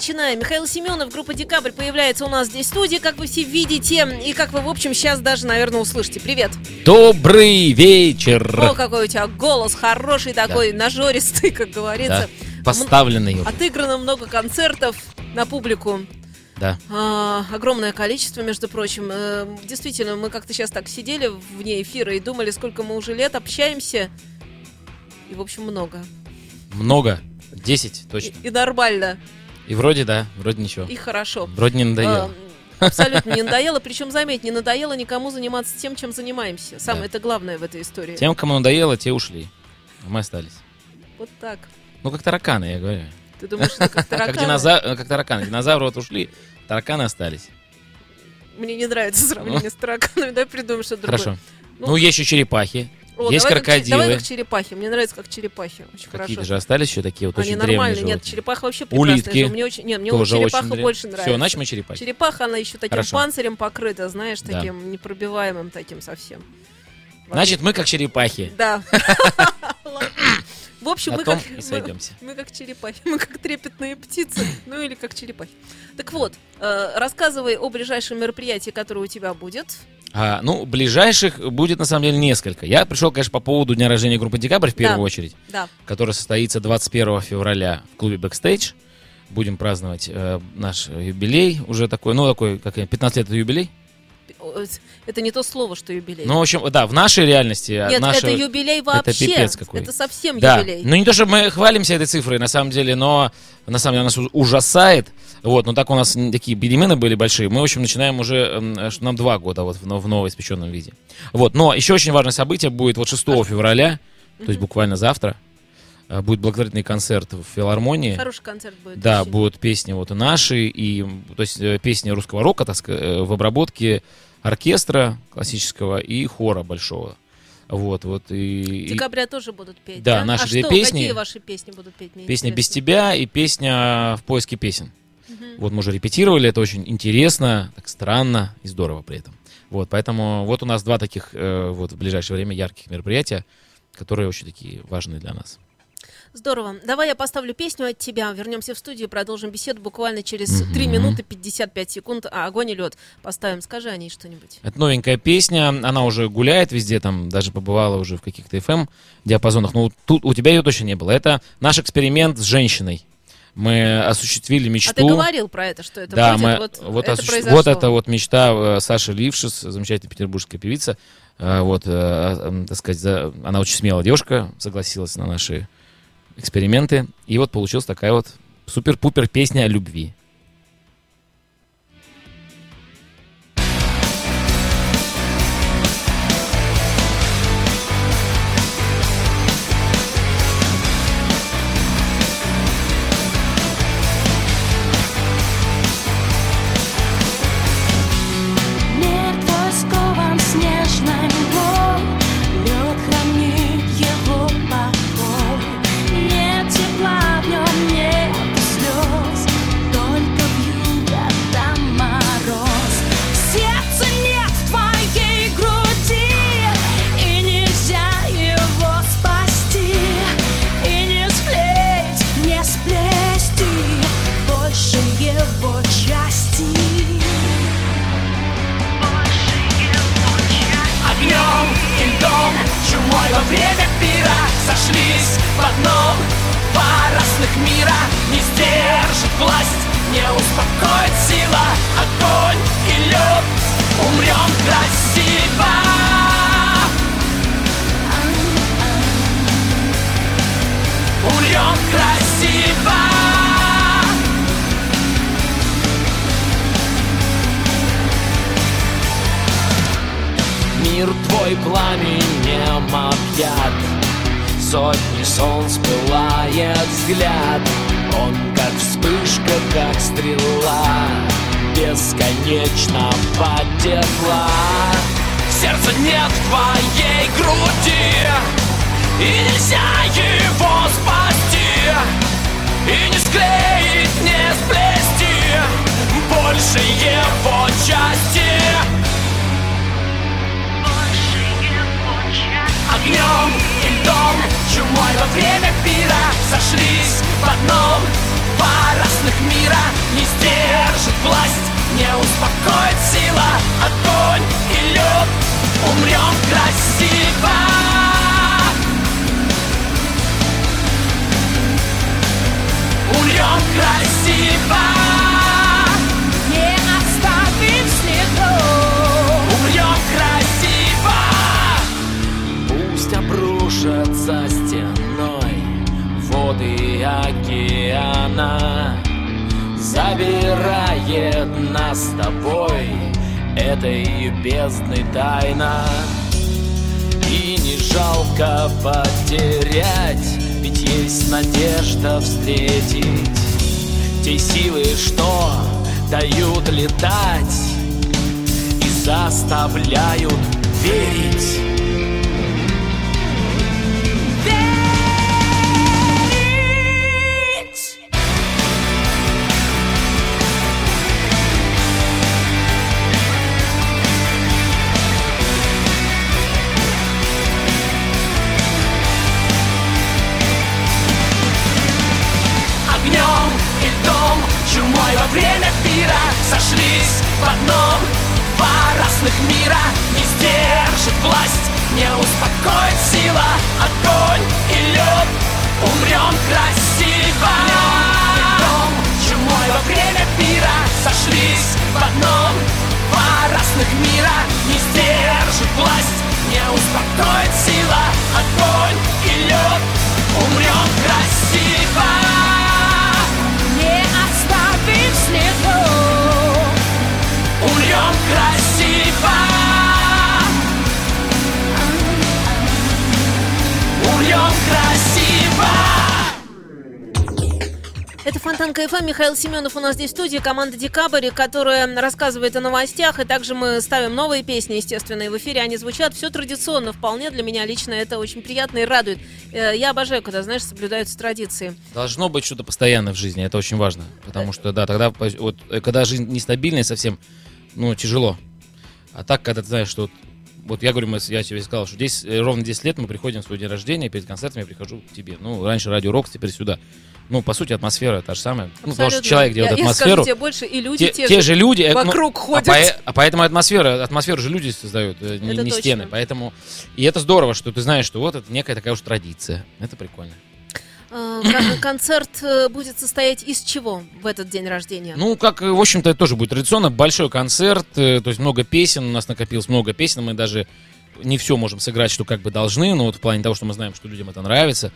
Начинаем. Михаил Семенов, группа «Декабрь» появляется у нас здесь в студии, как вы все видите, и как вы, в общем, сейчас даже, наверное, услышите. Привет. Добрый вечер. О, какой у тебя голос хороший такой, нажористый, как говорится. Да, поставленный. М- Отыграно много концертов на публику. Да. А, огромное количество, между прочим. Э, действительно, мы как-то сейчас так сидели вне эфира и думали, сколько мы уже лет общаемся. И, в общем, много. Много. Десять, И, точно. и нормально, И вроде, да, вроде ничего. и хорошо. Вроде не надоело. А, Абсолютно не надоело. Причем, заметь, не надоело никому заниматься тем, чем занимаемся. Самое Да. это главное в этой истории. Тем, кому надоело, те ушли. А мы остались. Вот так. Ну, как тараканы, я говорю. Ты думаешь, это как тараканы? э, как тараканы. Динозавры вот ушли, тараканы остались. Мне не нравится сравнение с тараканами. Давай придумаем что-то другое. Хорошо. Ну, Ну, есть еще черепахи. О, есть давай как че- Давай крокодилы. как черепахи. Мне нравится как черепахи. Очень Какие-то же остались еще такие вот Они очень нормальные. древние Нет, животные. черепаха вообще прекрасная. Улитки. Мне очень, нет, мне Тоже черепаха очень больше нравится. Все, значит мы черепахи. Черепаха, она еще таким Хорошо. панцирем покрыта, знаешь, Да. таким непробиваемым таким совсем. Значит, мы как черепахи. Да. В общем, На мы как, и мы- сойдемся. мы как черепахи, мы как трепетные птицы, ну или как черепахи. Так вот, э, рассказывай о ближайшем мероприятии, которое у тебя будет. А, ну, ближайших будет на самом деле несколько. Я пришел, конечно, по поводу дня рождения группы Декабрь в первую Да. очередь. Да. который состоится 21 февраля в клубе Backstage. Будем праздновать э, наш юбилей, уже такой, ну, такой, как я, 15 лет это юбилей. О, Это не то слово, что юбилей. Ну, в общем, да, в нашей реальности. а, Нет, наша- это юбилей вообще. пипец какой. Это совсем Да, юбилей. ну не то, чтобы мы хвалимся этой цифрой, на самом деле, но на самом деле нас ужасает. Вот, но так у нас такие перемены были большие. Мы, в общем, начинаем уже, что нам два года вот в, в новоиспеченном виде. Вот, но еще очень важное событие будет вот 6 февраля, то есть буквально завтра, э, будет благотворительный концерт в филармонии. Хороший концерт будет. Да, вообще. будут песни вот и наши, и то есть э, песни русского рока, так сказать, э, в обработке оркестра классического и хора большого. Вот, вот и, и Декабря тоже будут петь. Да, наши а две что, песни. Какие ваши песни будут петь? Мне песня без интересно. тебя и песня в поиске песен. Мгм. Вот мы уже репетировали, это очень интересно, так странно и здорово при этом. Вот, поэтому вот у нас два таких э, вот в ближайшее время ярких мероприятия, которые очень такие важные для нас. Здорово. Давай я поставлю песню от тебя. Вернемся в студию, продолжим беседу буквально через Мгм. 3 минуты 55 секунд. А, огонь и лед. Поставим. Скажи о ней что-нибудь. Это новенькая песня, она уже гуляет везде, там даже побывала уже в каких-то FM диапазонах. Ну, тут у тебя ее точно не было. Это наш эксперимент с женщиной. Мы осуществили мечту. А ты говорил про это, что это да, будет. мы, вот, вот, это осуществ- вот это вот мечта э, Саши Лившис, замечательная петербургская певица. Э, Вот, э, так сказать, за- она очень смелая девушка, согласилась на наши эксперименты. И вот получилась такая вот супер-пупер песня о любви. Умрем красиво. Мир твой пламенем объят. Сотни солнц пылает взгляд. Он как вспышка, как стрела. Бесконечно потекла Сердца нет в твоей груди И нельзя его спасти склеить, не сплести Больше его части. Огнем и льдом, чумой во время пира Сошлись в одном, два разных мира Не сдержит власть, не успокоит сила Огонь и лед, умрем красиво Умрем красиво Не оставим следов Умрем красиво Пусть обрушатся стеной Воды океана Забирает нас с тобой Этой бездны тайна. И не жалко потерять Ведь есть надежда встретить Те силы, что дают летать И заставляют верить! Пира Сошлись в одном. Два разных мира Не сдержит власть. Не успокоит сила Огонь и лед. Умрем красиво. Льдом Чумой во время пира Сошлись в одном. Два разных мира Не сдержит власть. Не успокоит сила Огонь и Фонтанка FM, Михаил Семенов у нас здесь в студии, команда Декабрь, которая рассказывает о новостях, и также мы ставим новые песни, естественно, и в эфире они звучат. Все традиционно вполне, для меня лично это очень приятно и радует. Э, Я обожаю, когда, знаешь, соблюдаются традиции. Должно быть что-то постоянное в жизни, это очень важно. Потому что, да, тогда, вот, э, когда жизнь нестабильная совсем, ну, тяжело. А так, когда ты знаешь, что вот, я говорю, я тебе сказал, что 10, э, ровно 10 лет мы приходим в свой день рождения, перед концертом я прихожу к тебе. Ну, раньше Радио Рокс, теперь сюда. Ну, по сути, атмосфера та же самая. Ну, потому что Абсолютно. человек делает я, Я атмосферу. скажу тебе больше, и люди те, те, те же люди э, ну, вокруг а ходят. пое- А, поэтому атмосфера, атмосферу же люди создают, э, не, Это не точно. стены. Поэтому и это здорово, что ты знаешь, что вот это некая такая уж традиция. Это прикольно. Кон- Концерт э, будет состоять из чего в этот день рождения? Ну, как, в общем-то, это тоже будет традиционно. Большой концерт, то есть много песен, у нас накопилось много песен, мы даже не все можем сыграть, что как бы должны, но вот в плане того, что мы знаем, что людям это нравится.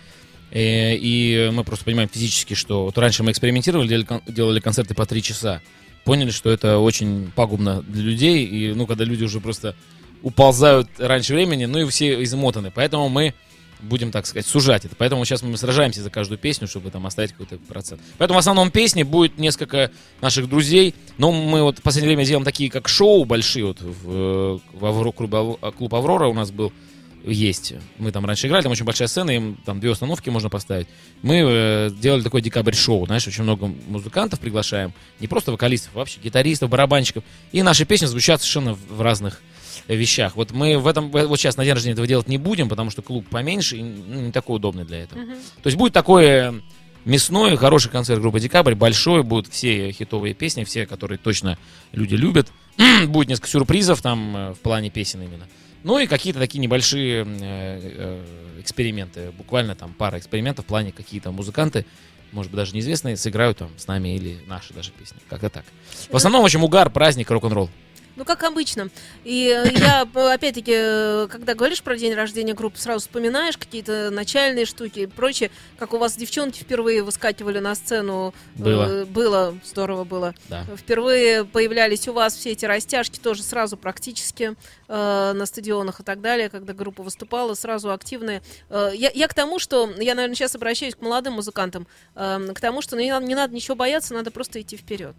Э, И мы просто понимаем физически, что вот раньше мы экспериментировали, делали, кон- делали концерты по три часа. Поняли, что это очень пагубно для людей. И, ну, когда люди уже просто уползают раньше времени, ну и все измотаны. Поэтому мы будем, так сказать, сужать это. Поэтому сейчас мы сражаемся за каждую песню, чтобы там оставить какой-то процент. Поэтому в основном песни будет несколько наших друзей. Но мы вот в последнее время делаем такие, как шоу большие. Вот в, э, в Авро- клуб, клуб Аврора у нас был есть. Мы там раньше играли, там очень большая сцена, им там две установки можно поставить. Мы э, делали такой декабрь-шоу, знаешь, очень много музыкантов приглашаем, не просто вокалистов, а вообще гитаристов, барабанщиков. И наши песни звучат совершенно в разных вещах. Вот мы в этом, вот сейчас на день рождения этого делать не будем, потому что клуб поменьше и ну, не такой удобный для этого. То есть будет такое мясной, хороший концерт группы Декабрь, большой, будут все хитовые песни, все, которые точно люди любят. будет несколько сюрпризов там э, в плане песен именно. Ну и какие-то такие небольшие э, э, эксперименты, буквально там пара экспериментов в плане какие-то музыканты, может быть даже неизвестные, сыграют там с нами или наши даже песни, как-то так. В основном, в общем, угар, праздник, рок-н-ролл. Ну, как обычно. И э, я, э, опять-таки, э, когда говоришь про день рождения группы, сразу вспоминаешь какие-то начальные штуки и прочее. Как у вас девчонки впервые выскакивали на сцену. Было. Было, здорово было. Да. Впервые появлялись у вас все эти растяжки тоже сразу практически э, на стадионах и так далее, когда группа выступала, сразу активные. Э, я, я к тому, что, я, наверное, сейчас обращаюсь к молодым музыкантам, э, к тому, что не, надо- не надо ничего бояться, надо просто идти вперед.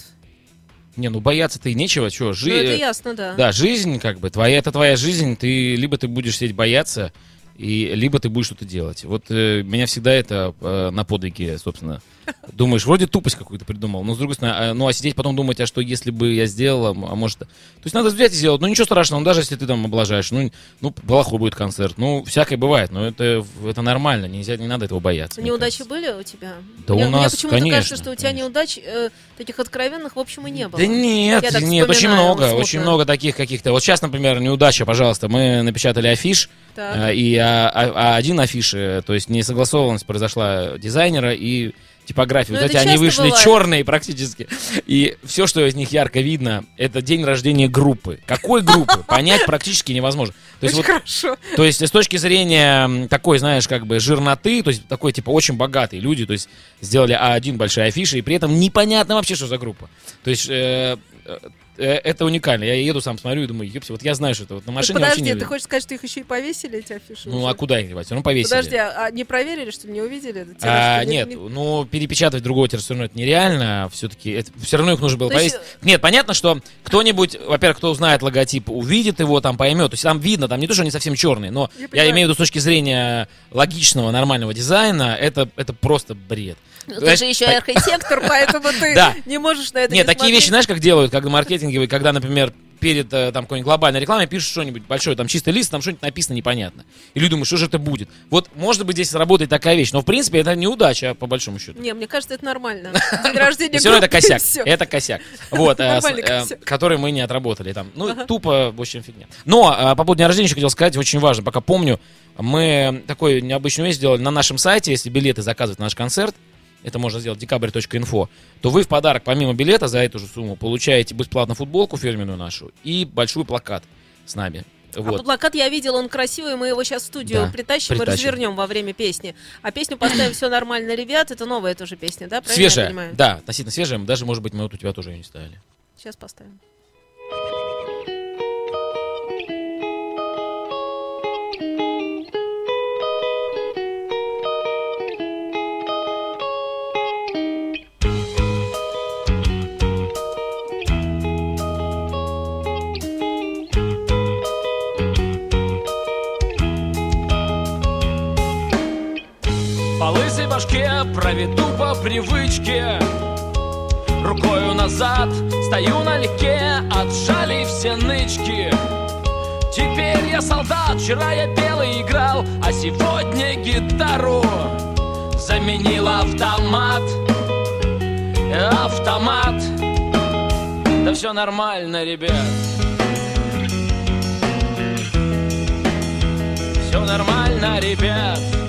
Не, ну бояться-то и нечего, что, Ну, жи- это ясно, да. Да, жизнь, как бы, твоя, это твоя жизнь, ты, либо ты будешь сидеть бояться, и либо ты будешь что-то делать. Вот э, меня всегда это э, на подвиге, собственно. Думаешь, вроде тупость какую-то придумал, но с другой стороны, а, ну а сидеть потом думать, а что если бы я сделал, а может... То есть надо взять и сделать, ну ничего страшного, ну, даже если ты там облажаешь, ну, ну плохой будет концерт, ну всякое бывает, но это, это нормально, нельзя, не надо этого бояться. мне Неудачи были у тебя? Да мне, у мне нас, почему-то конечно, кажется, что у тебя конечно. неудач э, таких откровенных, в общем, и не было. Да нет, Я нет, очень много, смутно. очень много таких каких-то. Вот сейчас, например, неудача, пожалуйста, мы напечатали афиш, Так. э, и а, а- а один афиш, э, то есть несогласованность произошла дизайнера и типографии. Ну, Вот это эти они вышли бывает. черные практически. И все, что из них ярко видно, это день рождения группы. Какой группы? Понять практически невозможно. То есть, Очень вот, хорошо. то есть с точки зрения такой, знаешь, как бы жирноты, то есть такой, типа, очень богатые люди, то есть сделали А1 большие афиши, и при этом непонятно вообще, что за группа. То есть э, э, это уникально. Я еду сам смотрю и думаю, ёпси, вот я знаю, что это вот на машине вообще Подожди, не ты хочешь сказать, что их еще и повесили, эти афиши? Ну, уже? а куда их девать? Ну, повесили. Подожди, а, а не проверили, что не увидели? этот тираж? А, нет, не- ну перепечатать другого тираж все равно это нереально. Все-таки все равно их нужно было То есть, повесить. Нет, понятно, что кто-нибудь, во-первых, кто узнает логотип, увидит его, там поймет. То есть там видно, там не то, что они совсем черные, но Я я, понимаю. имею в виду с точки зрения логичного, нормального дизайна, это, это просто бред. Ну, ты же еще архитектор, поэтому ты не можешь на это Нет, не такие вещи, знаешь, как делают, когда маркетинговые, когда, например, перед э, там какой-нибудь глобальной рекламой пишут что-нибудь большое, там чистый лист, там что-нибудь написано непонятно. И люди думают, что же это будет. Вот, может быть, здесь сработает такая вещь, но, в принципе, это неудача, по большому счету. Не, мне кажется, это нормально. День рождения Все равно это косяк. Это косяк. Вот, э, э, который мы не отработали там. Ну, тупо, в общем, фигня. Но по поводу дня рождения еще хотел сказать, очень важно, пока помню, мы такой необычную вещь сделали на нашем сайте, если билеты заказывать на наш концерт, это можно сделать декабрь.инфо, то вы в подарок, помимо билета за эту же сумму, получаете бесплатно футболку фирменную нашу и большой плакат с нами. А Вот. плакат я видел, он красивый, мы его сейчас в студию Да, притащим, и притащим. развернем во время песни. А песню поставим «Все нормально, ребят», это новая тоже песня, да? Правильно я Свежая, понимаю? да, относительно свежая. Даже, может быть, мы вот у тебя тоже ее не ставили. Сейчас поставим. Башке проведу по привычке. Рукою назад стою налегке Отжали все нычки. Теперь я солдат, вчера я белый играл А сегодня гитару заменил автомат. Автомат. Да все нормально, ребят. Все нормально, ребят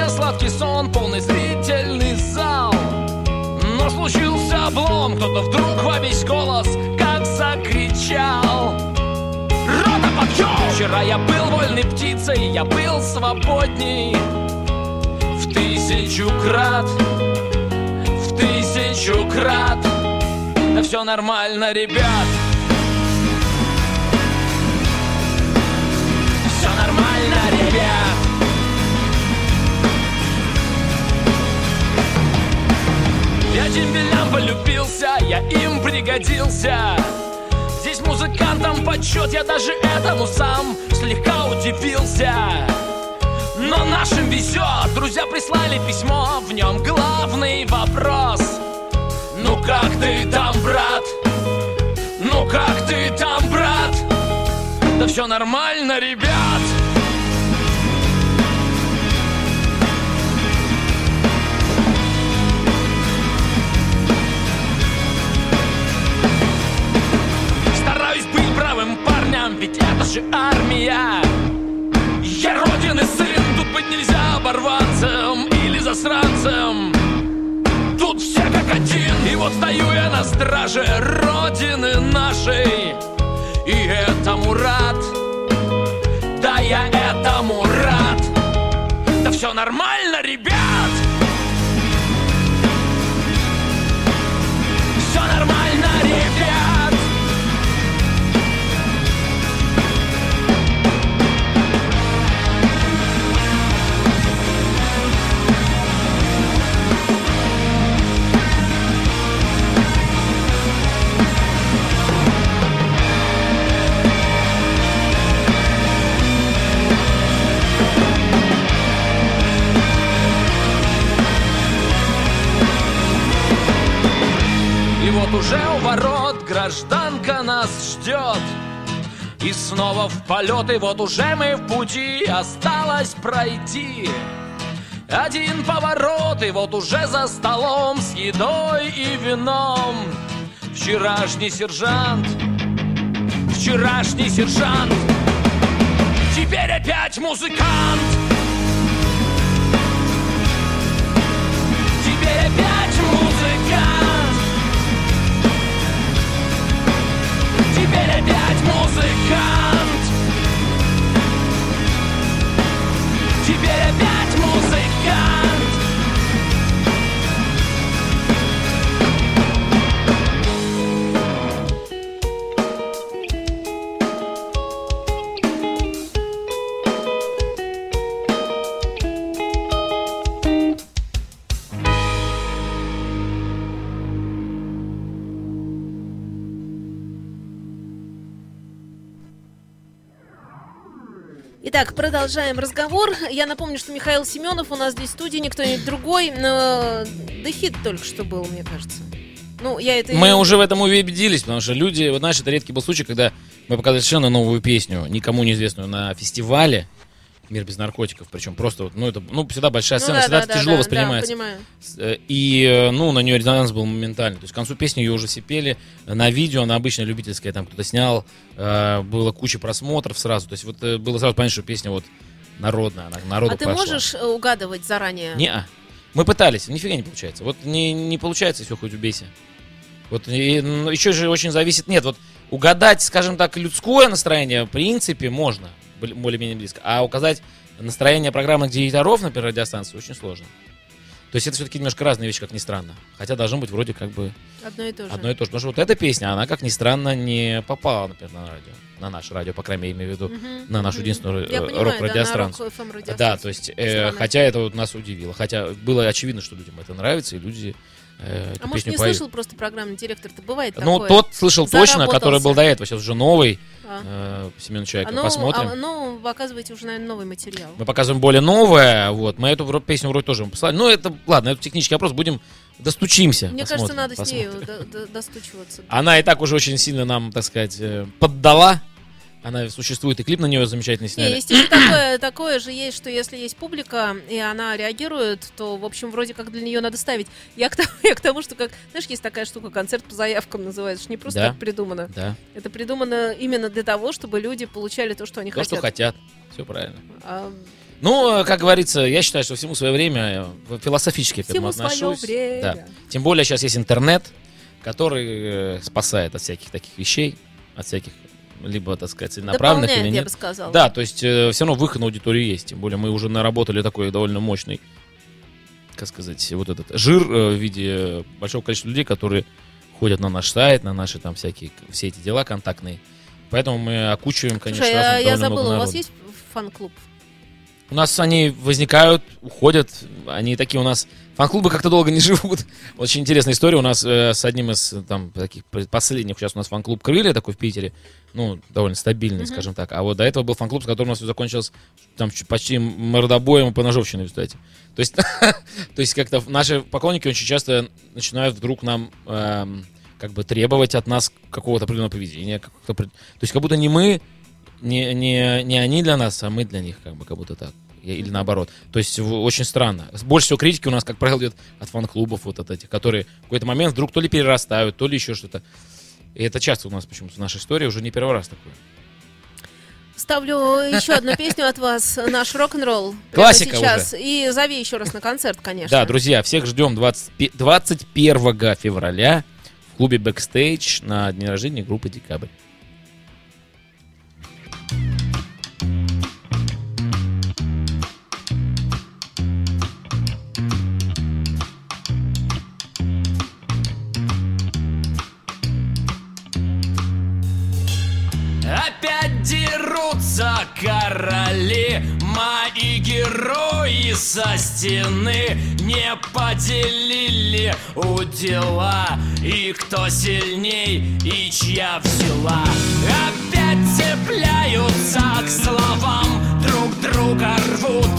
мне сладкий сон, полный зрительный зал. Но случился облом, кто-то вдруг во весь голос как закричал. Рота подъем! Вчера я был вольной птицей, я был свободней. В тысячу крат, в тысячу крат. Да все нормально, ребят дембелям полюбился, я им пригодился Здесь музыкантам почет, я даже этому сам слегка удивился Но нашим везет, друзья прислали письмо В нем главный вопрос Ну как ты там, брат? Ну как ты там, брат? Да все нормально, ребят же армия. Я родины сын, тут быть нельзя оборванцем или засранцем. Тут все как один, и вот стою я на страже родины нашей. И этому рад, да я этому рад. Да все нормально, ребят вот уже у ворот гражданка нас ждет. И снова в полет, и вот уже мы в пути Осталось пройти. Один поворот, и вот уже за столом С едой и вином. Вчерашний сержант Вчерашний сержант. Теперь опять музыкант Теперь опять музыкант Итак, продолжаем разговор. Я напомню, что Михаил Семенов у нас здесь в студии, никто не другой. Но... Да хит только что был, мне кажется. Ну, я это... Мы уже в этом убедились, потому что люди, вот знаешь, это редкий был случай, когда мы показали совершенно новую песню, никому неизвестную, на фестивале «Мир без наркотиков», причем просто, вот, ну, это, ну, всегда большая Ну сцена, да, всегда да, тяжело да, воспринимается. Да, понимаю. Э, И, э, ну, на нее резонанс был моментальный. То есть к концу песни ее уже все пели. На видео, на обычное любительское, там кто-то снял, э, было куча просмотров сразу. То есть вот э, было сразу понятно, что песня вот народная, она народу А ты пошла. можешь э, угадывать заранее? Не, мы пытались, нифига не получается. Вот не, не получается, все хоть убейся. Вот и, ну, еще же очень зависит. Нет, вот угадать, скажем так, людское настроение, в принципе, можно, более-менее близко. А указать настроение программных директоров, например, радиостанции, очень сложно. То есть это все-таки немножко разные вещи, как ни странно. Хотя должно быть вроде как бы Одно и то же. одно и то же. Потому что вот эта песня, она, как ни странно, не попала, например, на радио. На наше радио, по крайней мере, имею в виду, Мгм, на нашу мгм. единственную э, рок-радиостанцию. Да, Да, то есть, э, хотя это вот нас удивило. Хотя было очевидно, что людям это нравится, и люди э, А может, не поют. слышал просто программный директор-то? Бывает Ну, такое. тот слышал точно, который был до этого. Сейчас уже новый А. э, Семен Чайка. А ну, Посмотрим. а, ну, вы оказываете уже, наверное, новый материал. Мы показываем более новое. Вот. Мы эту песню вроде тоже послали. Ну, это, ладно, это технический вопрос. Будем достучимся. Мне посмотрим, кажется, надо с ней посмотрим. до- до- достучиваться. Она и так уже очень сильно нам, так сказать, э, поддала. Она существует, и клип на нее замечательный сняли. есть еще такое, такое же есть, что если есть публика, и она реагирует, то, в общем, вроде как для нее надо ставить. Я к тому, я к тому что, как, знаешь, есть такая штука, концерт по заявкам называется, что не просто Да. так придумано. Да, Это придумано именно для того, чтобы люди получали то, что они то, хотят. что хотят. Все правильно. А, Ну, э, как говорится, я считаю, что всему свое время, э, философически к этому отношусь. время. Да. Тем более сейчас есть интернет, который э, спасает от всяких таких вещей, от всяких либо, так сказать, целенаправленных Дополняет, или я нет. бы сказала. Да, то есть все равно выход на аудиторию есть. Тем более мы уже наработали такой довольно мощный, как сказать, вот этот жир э, в виде большого количества людей, которые ходят на наш сайт, на наши там всякие, все эти дела контактные. Поэтому мы окучиваем, конечно, Слушай, а я много забыла, у вас есть фан-клуб? У нас они возникают, уходят, они такие у нас... Фан-клубы как-то долго не живут. Очень интересная история у нас э, с одним из э, там таких последних. Сейчас у нас фан-клуб «Крылья» такой в Питере. Ну, довольно стабильный, скажем так. А вот до этого был фан-клуб, с которым у нас все закончилось там почти мордобоем и поножовщиной, кстати. То есть, то есть как-то наши поклонники очень часто начинают вдруг нам эм, как бы требовать от нас какого-то определенного поведения. То есть как будто не мы не, не, не они для нас, а мы для них, как бы, как будто так. Или наоборот. То есть очень странно. Больше всего критики у нас, как правило, идет от фан-клубов вот от этих, которые в какой-то момент вдруг то ли перерастают, то ли еще что-то. И это часто у нас почему-то в нашей истории уже не первый раз такое. Ставлю еще одну песню от вас, наш рок-н-ролл. Классика сейчас. И зови еще раз на концерт, конечно. Да, друзья, всех ждем 20 пе- 21 февраля в клубе Backstage на день рождения группы Декабрь. короли Мои герои со стены Не поделили у дела. И кто сильней, и чья взяла Опять цепляются к словам. Друг друга рвут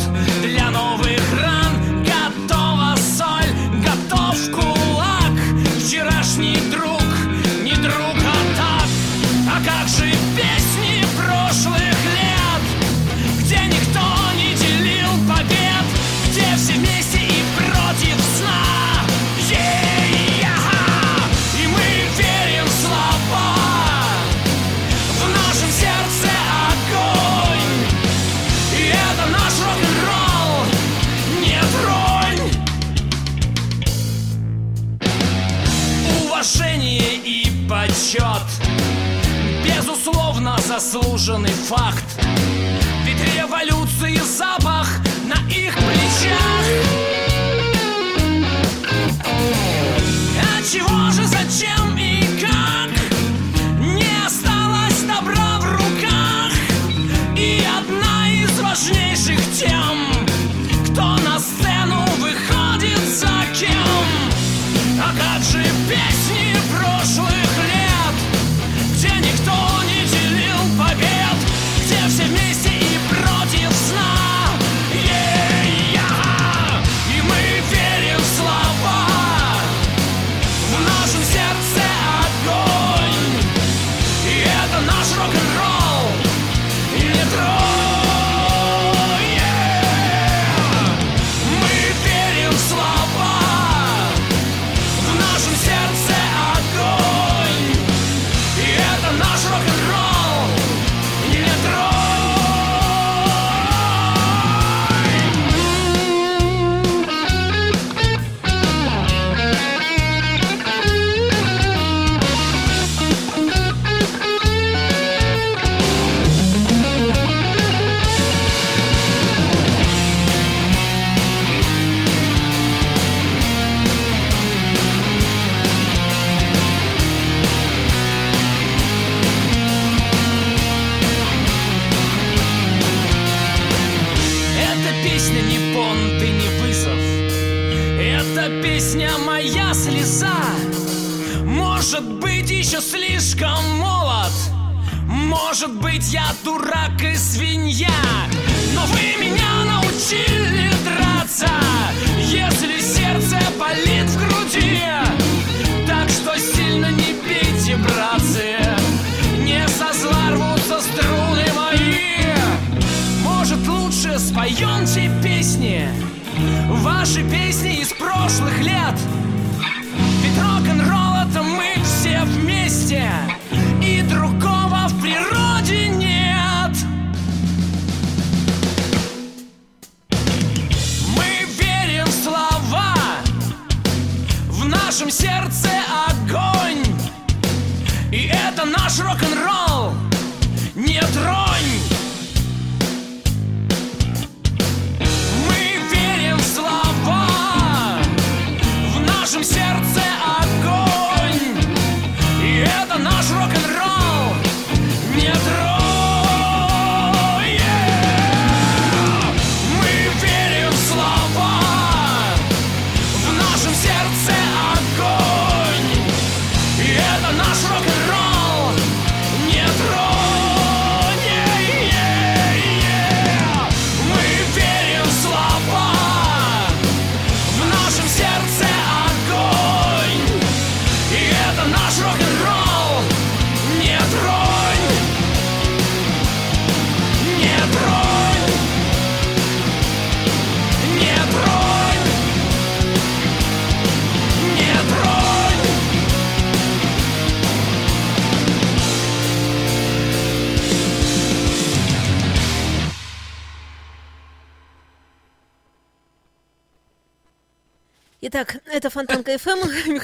для новых ран. Готова соль, готов кулак. Вчерашний друг, не друг, а так. А как же почет. Безусловно заслуженный факт. Ведь революции запах на их плечах. А чего же, зачем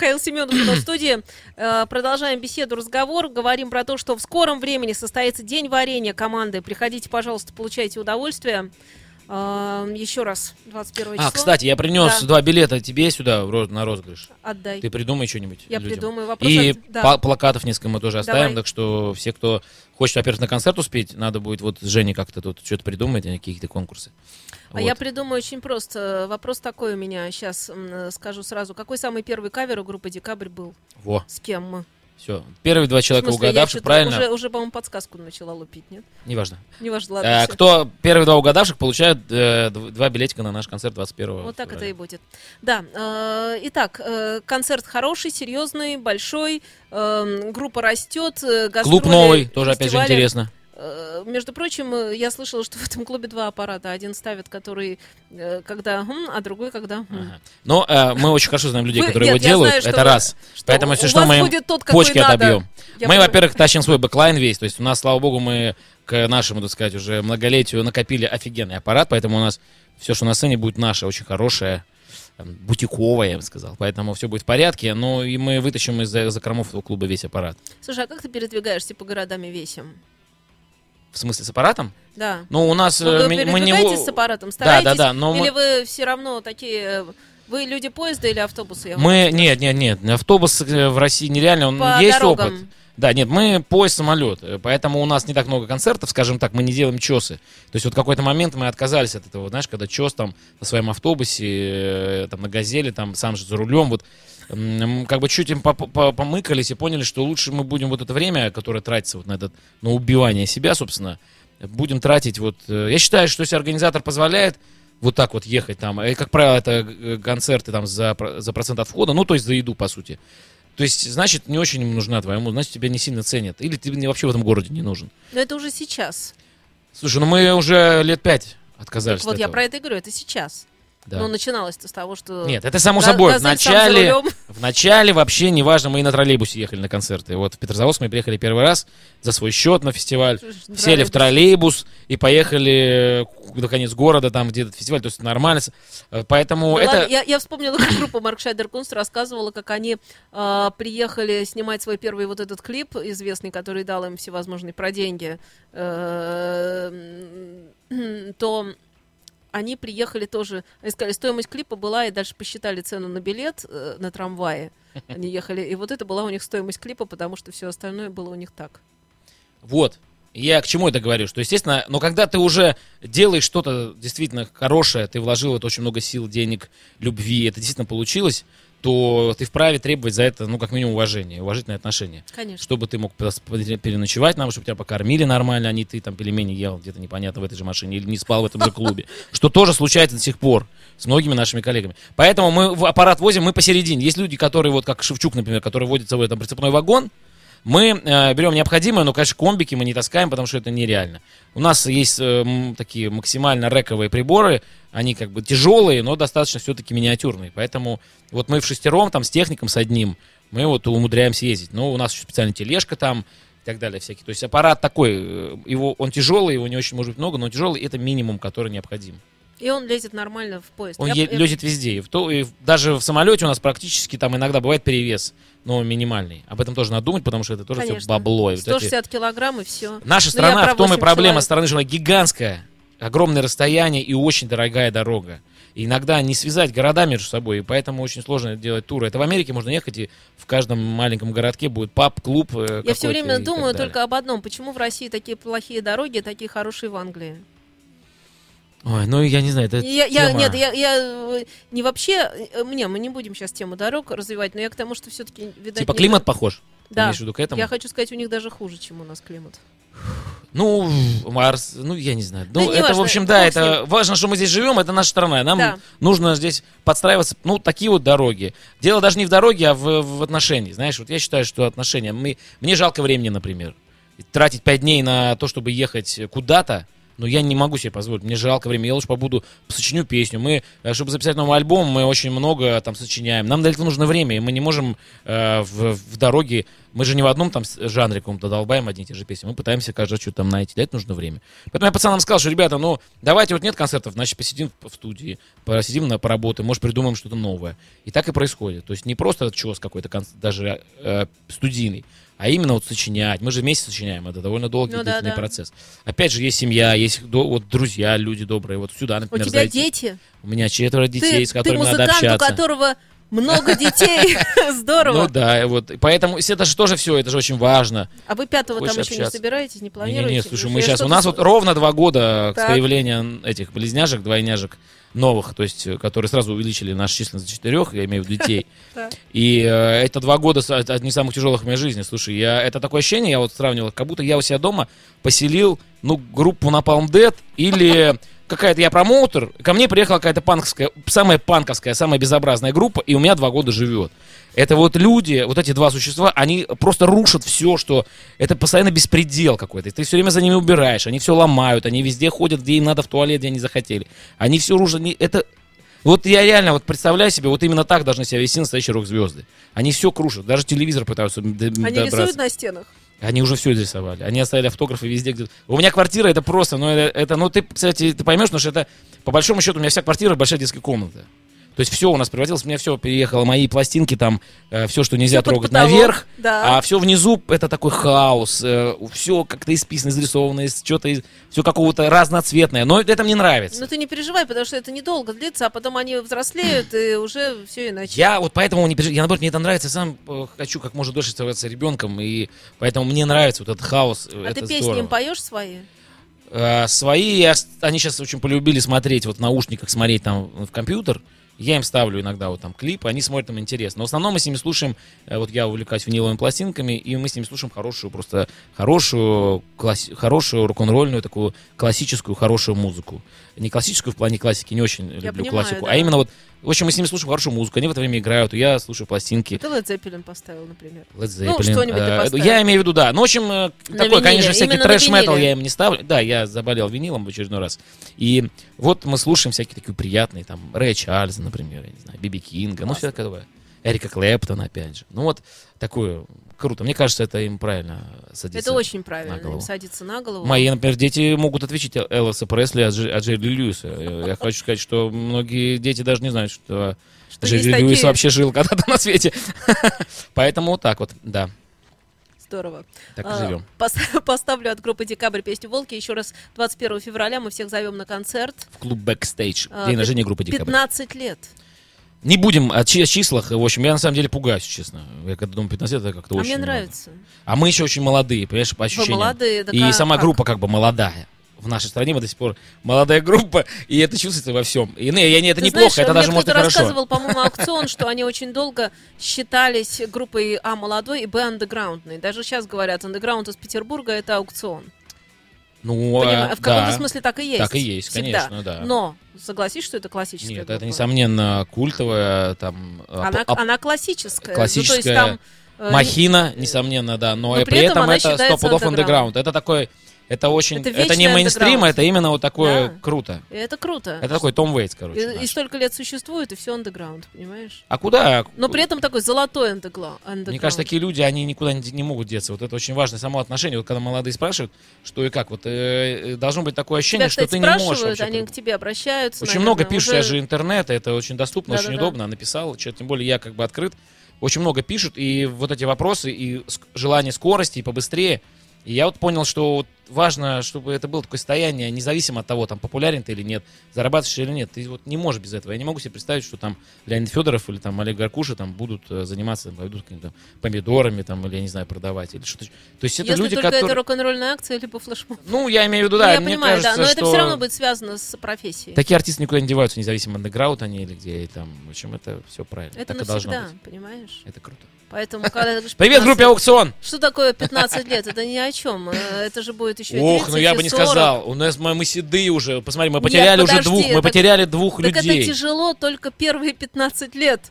Михаил Семенов в студии. Э, продолжаем беседу, разговор. Говорим про то, что в скором времени состоится день варенья команды. Приходите, пожалуйста, получайте удовольствие. Э, еще раз, 21 а, число. А, кстати, я принес да. два билета тебе сюда на розыгрыш. Отдай. Ты придумай что-нибудь. Я людям. придумаю вопрос. И от... да. плакатов несколько мы тоже оставим, Давай. так что все, кто хочет, во-первых, на концерт успеть, надо будет вот с Женей как-то тут что-то придумать, а какие-то конкурсы. А я придумаю очень просто. Вопрос такой у меня сейчас скажу сразу. Какой самый первый кавер у группы Декабрь был? Во. С кем мы? Все. Первые два человека угадавших, правильно? Уже, уже по-моему, подсказку начала лупить, нет? Неважно. Неважно, э, ладно. Э, кто первые два угадавших, получают э, два билетика на наш концерт 21 Вот февраля. так это и будет. Да. Э, итак, э, концерт хороший, серьезный, большой. Эм, э, группа растет. Э, гастроли, Клуб новый, тоже, опять же, интересно. Э, Между прочим, э, я слышала, что в этом клубе два аппарата. Один ставит, который э, когда а другой когда. Ага. Но э, мы очень хорошо знаем людей, которые его делают. это раз. Поэтому, если что, мы почки отобьем. Мы, во-первых, тащим свой backline весь. То есть у нас, слава богу, мы к нашему, так сказать, уже многолетию накопили офигенный аппарат. Поэтому у нас все, что на сцене, будет наше, очень хорошее, бутиковое, я бы сказал. Поэтому все будет в порядке. Ну и мы вытащим из-за закромов этого клуба весь аппарат. Слушай, а как ты передвигаешься по городам и весям? В смысле, с аппаратом? Да. Ну, у нас... Ну, э, вы ми- мы не... с аппаратом? Да, Стараетесь? да, да, но Или мы... вы все равно такие... э, Вы люди поезда или автобуса? Мы, нет, нет, нет, автобус э, в России нереально, он По есть дорогам. опыт. Да, нет, мы поезд, самолет, поэтому у нас не так много концертов, скажем так, мы не делаем чесы. То есть вот какой-то момент мы отказались от этого, знаешь, когда чес там на своем автобусе, там на газели, там сам же за рулем, вот как бы чуть им по- по- помыкались и поняли, что лучше мы будем вот это время, которое тратится вот на этот, на убивание себя, собственно, будем тратить вот... э, Я считаю, что если организатор позволяет, вот так вот ехать там. И, как правило, это э, концерты там за, за процент от входа, ну, то есть за еду, по сути. То есть, значит, не очень им нужна твоя музыка, значит, тебя не сильно ценят. Или ты вообще в этом городе не нужен. Но это уже сейчас. Слушай, ну мы уже лет пять отказались Так вот, от я этого. про это и говорю, это сейчас. Да. Но начиналось-то с того, что... Нет, это само собой. В начале, в начале вообще неважно, мы и на троллейбусе ехали на концерты. Вот в Петрозаводск мы приехали первый раз за свой счет на фестиваль. Троллейбус. Сели в троллейбус и поехали э, до конец города, там где этот фестиваль. То есть нормально. Э, Поэтому Ну это... ладно, я, я вспомнила, как группа Марк Шайдер Кунст рассказывала, как они а, приехали снимать свой первый вот этот клип известный, который дал им всевозможные про деньги, э, то они приехали тоже, они сказали, стоимость клипа была, и дальше посчитали цену на билет э, на трамвае. Они ехали, и вот это была у них стоимость клипа, потому что все остальное было у них так. Вот. Я к чему это говорю? Что, естественно, но когда ты уже делаешь что-то действительно хорошее, ты вложил это очень много сил, денег, любви, это действительно получилось, то ты вправе требовать за это, ну, как минимум, уважения, уважительное отношение. Конечно. Чтобы ты мог переночевать нам, чтобы тебя покормили нормально, а не ты там пельмени ел где-то непонятно в этой же машине или не спал в этом же клубе. Что тоже случается до сих пор с многими нашими коллегами. Поэтому мы в аппарат возим, мы посередине. Есть люди, которые, вот как Шевчук, например, который водит с собой там прицепной вагон, мы э, берем необходимое, но, конечно, комбики мы не таскаем, потому что это нереально. У нас есть э, такие максимально рековые приборы, они как бы тяжелые, но достаточно все-таки миниатюрные. Поэтому вот мы в шестером, там, с техником, с одним, мы вот умудряемся ездить. Но у нас еще специальная тележка там и так далее всякие. То есть аппарат такой, э, его, он тяжелый, его не очень может быть много, но тяжелый, это минимум, который необходим. И он лезет нормально в поезд. Он Я- е- лезет везде. И в то- и в- даже в самолете у нас практически там иногда бывает перевес, но минимальный. Об этом тоже надо думать, потому что это тоже все Конечно. бабло. И вот эти- 160 килограмм и все. Наша Ну, страна, в том и 8 проблема человек. страны, что она гигантская, огромное расстояние и очень дорогая дорога. И иногда не связать города между собой, и поэтому очень сложно делать туры. Это в Америке можно ехать, и в каждом маленьком городке будет паб, клуб. э, Я все время думаю только об одном. Почему в России такие плохие дороги, такие хорошие в Англии? Ой, ну я не знаю, это Я, я- тема- нет, я, я э, не вообще... э, Мне, мы не будем сейчас тему дорог развивать, но я к тому, что все-таки, видать... Типа не- климат похож? Ты Да. в виду к этому? Я хочу сказать, у них даже хуже, чем у нас климат. Ну, Марс, ну, я не знаю. Да Ну, это, в неважно, общем, да, это важно, что мы здесь живем, это наша страна. Нам Да. нужно здесь подстраиваться, ну, такие вот дороги. Дело даже не в дороге, а в, в отношении. Знаешь, вот я считаю, что отношения... Мы, мне жалко времени, например. Тратить пять дней на то, чтобы ехать куда-то, ну, я не могу себе позволить. Мне жалко времени. Я лучше побуду, сочиню песню. Мы, э, чтобы записать новый альбом, мы очень много там сочиняем. Нам для этого нужно время, и мы не можем э, в, в дороге... Мы же не в одном там жанре каком-то долбаем одни и те же песни. Мы пытаемся каждый что-то там найти. Для этого нужно время. Поэтому я пацанам сказал, что, ребята, ну, давайте вот нет концертов, значит, посидим в студии, посидим на поработаем, может, придумаем что-то новое. И так и происходит. То есть не просто чес какой-то, даже э, студийный, а именно вот сочинять. Мы же вместе сочиняем, это довольно долгий Ну да, длительный да. процесс. Опять же, есть семья, есть вот друзья, люди добрые. Вот сюда, У например, тебя зайти. дети? У меня четверо детей, ты, с которыми ты надо музыкант, у общаться. которого Много детей. Здорово. Ну да, вот. Поэтому это же тоже все, это же очень важно. А вы пятого там Хочешь еще не собираетесь, не планируете? Не-не-не, слушай, Потому мы сейчас... У нас вот ровно два года Так. с появления этих близняшек, двойняшек новых, то есть, которые сразу увеличили нашу численность до четырех, я имею в виду детей. И э, это два года одни из самых тяжелых в моей жизни. Слушай, я, это такое ощущение, я вот сравнивал, как будто я у себя дома поселил, ну, группу на Palm Dead или какая-то я промоутер, ко мне приехала какая-то панковская, самая панковская, самая безобразная группа, и у меня два года живет. Это вот люди, вот эти два существа, они просто рушат все, что... Это постоянно беспредел какой-то. Ты все время за ними убираешь, они все ломают, они везде ходят, где им надо в туалет, где они захотели. Они все рушат. они- Это... Вот я реально вот представляю себе, вот именно так должны себя вести настоящие рок-звезды. Они все крушат, даже телевизор пытаются Они добраться. рисуют на стенах? Они уже все изрисовали. Они оставили автографы везде, где... У меня квартира, это просто, ну, это, это, ну, ты, кстати, ты поймешь, потому что это, по большому счету, у меня вся квартира большая детская комната. То есть все у нас превратилось, у меня все переехало, мои пластинки там, все, что нельзя под трогать потолок, наверх, да. а все внизу это такой хаос, все как-то исписано, изрисовано, из- что-то, все какого-то разноцветное, но это мне нравится. Ну ты не переживай, потому что это недолго длится, а потом они взрослеют, и уже все иначе. Я вот поэтому не переживаю. Я наоборот, мне это нравится. Я сам э, хочу как можно дольше оставаться ребенком. И поэтому мне нравится вот этот хаос. А это ты песни здорово. им поешь свои? Э, свои, я они сейчас очень полюбили смотреть вот в наушниках, смотреть там в компьютер. Я им ставлю иногда вот там клипы, они смотрят, им интересно. Но в основном мы с ними слушаем, э, вот я увлекаюсь виниловыми пластинками, и мы с ними слушаем хорошую, просто хорошую, класс- хорошую рок-н-ролльную, такую классическую, хорошую музыку. Не классическую в плане классики, не очень люблю понимаю, классику, да. а именно вот, в общем, мы с ними слушаем хорошую музыку, они в это время играют, я слушаю пластинки. Ты Led Zeppelin поставил, например. Led Ну, Zeppelin. что-нибудь ты Э, поставил. Я имею в виду, да. Ну, в общем, э, На такой, виниле, конечно, всякий трэш-метал я им не ставлю. Да, я заболел винилом в очередной раз. И вот мы слушаем всякие такие приятные, там, Рэя Чарльза, например, я не знаю, Биби Кинга, ну, все такое. Эрика Клэптона, опять же. Ну, вот такое круто. Мне кажется, это им правильно садится. Это очень на правильно, голову. им садится на голову. Мои, например, дети могут отвечать Элвиса Пресли от, Дж- от Джерри Льюиса. Э, Я хочу сказать, что многие дети даже не знают, что, Что Джерри Льюис такие- вообще жил когда-то на свете. Поэтому вот так вот, да, Здорово. так и А, живем. пос- Поставлю от группы Декабрь песню Волки. Еще раз 21 февраля мы всех зовем на концерт. В клуб Backstage, А, день рождения группы Декабрь. 15 лет. Не будем о чи- числах, в общем, я на самом деле пугаюсь, честно. Я когда думаю 15 лет, это как-то А очень мне много. нравится. А мы еще очень молодые, понимаешь, по Вы ощущениям. молодые, да И как- сама как? группа как бы молодая. В нашей стране мы до сих пор молодая группа, и это чувствуется во всем. И не, я не, это Ты неплохо, знаешь, это даже может хорошо. рассказывал, по-моему, аукцион, что они очень долго считались группой А молодой и Б андеграундной. Даже сейчас говорят, андеграунд из Петербурга это аукцион. Ну, а, в каком-то да. смысле так и есть. Так и есть, Всегда. конечно, да. Но согласись, что это классическая Нет, группа. это несомненно культовая, там, а, Она, а, она классическая. классическая Ну, то есть там, э, махина, несомненно, да, но, но при при этом этом это считается стоп пудов underground. андеграунд. Это такой, это очень, Это это, не мейнстрим, это именно вот такое Да. круто. Это круто. Это такой Том Вейтс, короче. и, и столько лет существует, и все андеграунд, понимаешь? А куда? Но при этом такой золотой андегла- Мне андеграунд. кажется, такие люди, они никуда не, не могут деться. Вот это очень важное само отношение. Вот когда молодые спрашивают, что и как, вот э, э, должно быть такое ощущение, Тебя, что кстати, ты не можешь вообще они к тебе обращаются. Очень много наверное, пишут, уже- же интернет, это очень доступно, очень Да-да-да. удобно. Написал, что, тем более я как бы открыт. Очень много пишут, и вот эти вопросы, и желание скорости, и побыстрее. И я вот понял, что вот важно, чтобы это было такое состояние, независимо от того, там, популярен ты или нет, зарабатываешь или нет. Ты вот не можешь без этого. Я не могу себе представить, что там Леонид Федоров или там Олег Гаркуша там будут э, заниматься, пойдут какими-то помидорами, там, или, я не знаю, продавать, или что-то. То есть это Если люди, только которые... это рок-н-ролльная акция, либо флешмоб. Ну, я имею в виду, да, я понимаю, кажется, да, но это что... все равно будет связано с профессией. Такие артисты никуда не деваются, независимо, андеграунд они или где, и там, в общем, это все правильно. это так и должно навсегда, быть. понимаешь? Это круто. Поэтому, когда ты говоришь Привет 15 группе Аукцион! Что такое 15 лет? Это ни о чем. Э, Это же будет еще и Ох, 30, ну я бы не 40. сказал. У нас мы, мы седые уже. Посмотри, мы Нет, потеряли уже подожди, двух. Мы так- потеряли двух Так людей. это тяжело только первые 15 лет.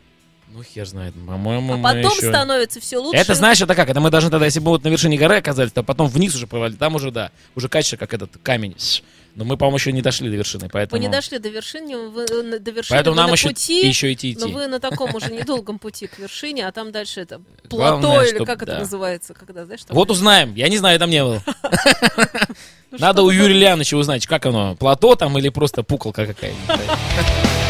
Ну хер знает, по-моему, А потом еще- становится все лучше. Это знаешь, это как? Это мы должны тогда, если бы вот на вершине горы оказались, то потом вниз уже провалили. Там уже, да, уже качество, как этот камень. Но мы, по-моему, еще не дошли до вершины, поэтому... не дошли до вершины, вы, э, до вершины Поэтому нам на еще, пути, еще идти но идти. вы на таком уже недолгом пути к вершине, а там дальше это плато, Главное, или чтоб- как это да. называется, когда, знаешь, там Вот узнаем. Я не знаю, я там не был. Ну, Надо у Юрия Леонидовича узнать, как оно, плато там или просто пуколка какая-нибудь.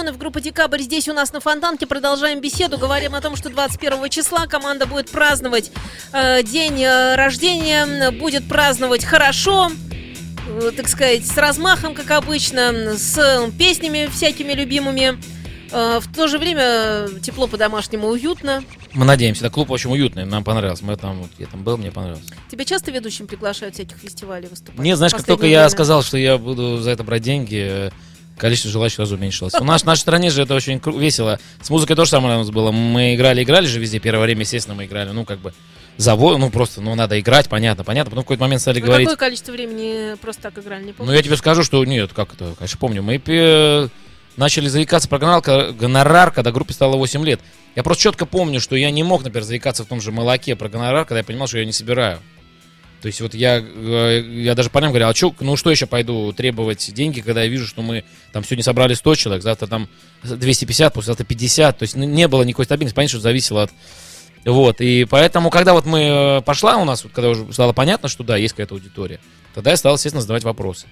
Семенов, группа «Декабрь» здесь у нас на Фонтанке. Продолжаем беседу. Говорим о том, что 21 числа команда будет праздновать э, день э, рождения. Будет праздновать хорошо, э, так сказать, с размахом, как обычно, с песнями всякими любимыми. Э, в то же время тепло по-домашнему, уютно. Мы надеемся. Да, клуб очень уютный, нам понравился. Мы там, вот, я там был, мне понравилось. Тебя часто ведущим приглашают всяких фестивалей выступать? Нет, знаешь, как только я время? сказал, что я буду за это брать деньги, э, количество желающих сразу уменьшилось. У нас в нашей стране же это очень весело. С музыкой тоже самое у нас было. Мы играли, играли же везде. Первое время, естественно, мы играли, ну, как бы, завод, ну, просто, ну, надо играть, понятно, понятно. Потом в какой-то момент стали Вы говорить... какое количество времени просто так играли, не помню? Ну, я тебе скажу, что нет, как это, конечно, помню. Мы пе- начали заикаться про гонорар, гонорар, когда группе стало 8 лет. Я просто четко помню, что я не мог, например, заикаться в том же молоке про гонорар, когда я понимал, что я не собираю. То есть вот я, э, я даже парням говорил, а чё, ну что еще пойду требовать деньги, когда я вижу, что мы там сегодня собрали 100 человек, завтра там 250, послезавтра 50. То есть не было никакой стабильности, понятно, что зависело от... Вот, и поэтому, когда вот мы э, пошла у нас, вот, когда уже стало понятно, что да, есть какая-то аудитория, тогда я стал, естественно, задавать вопросы.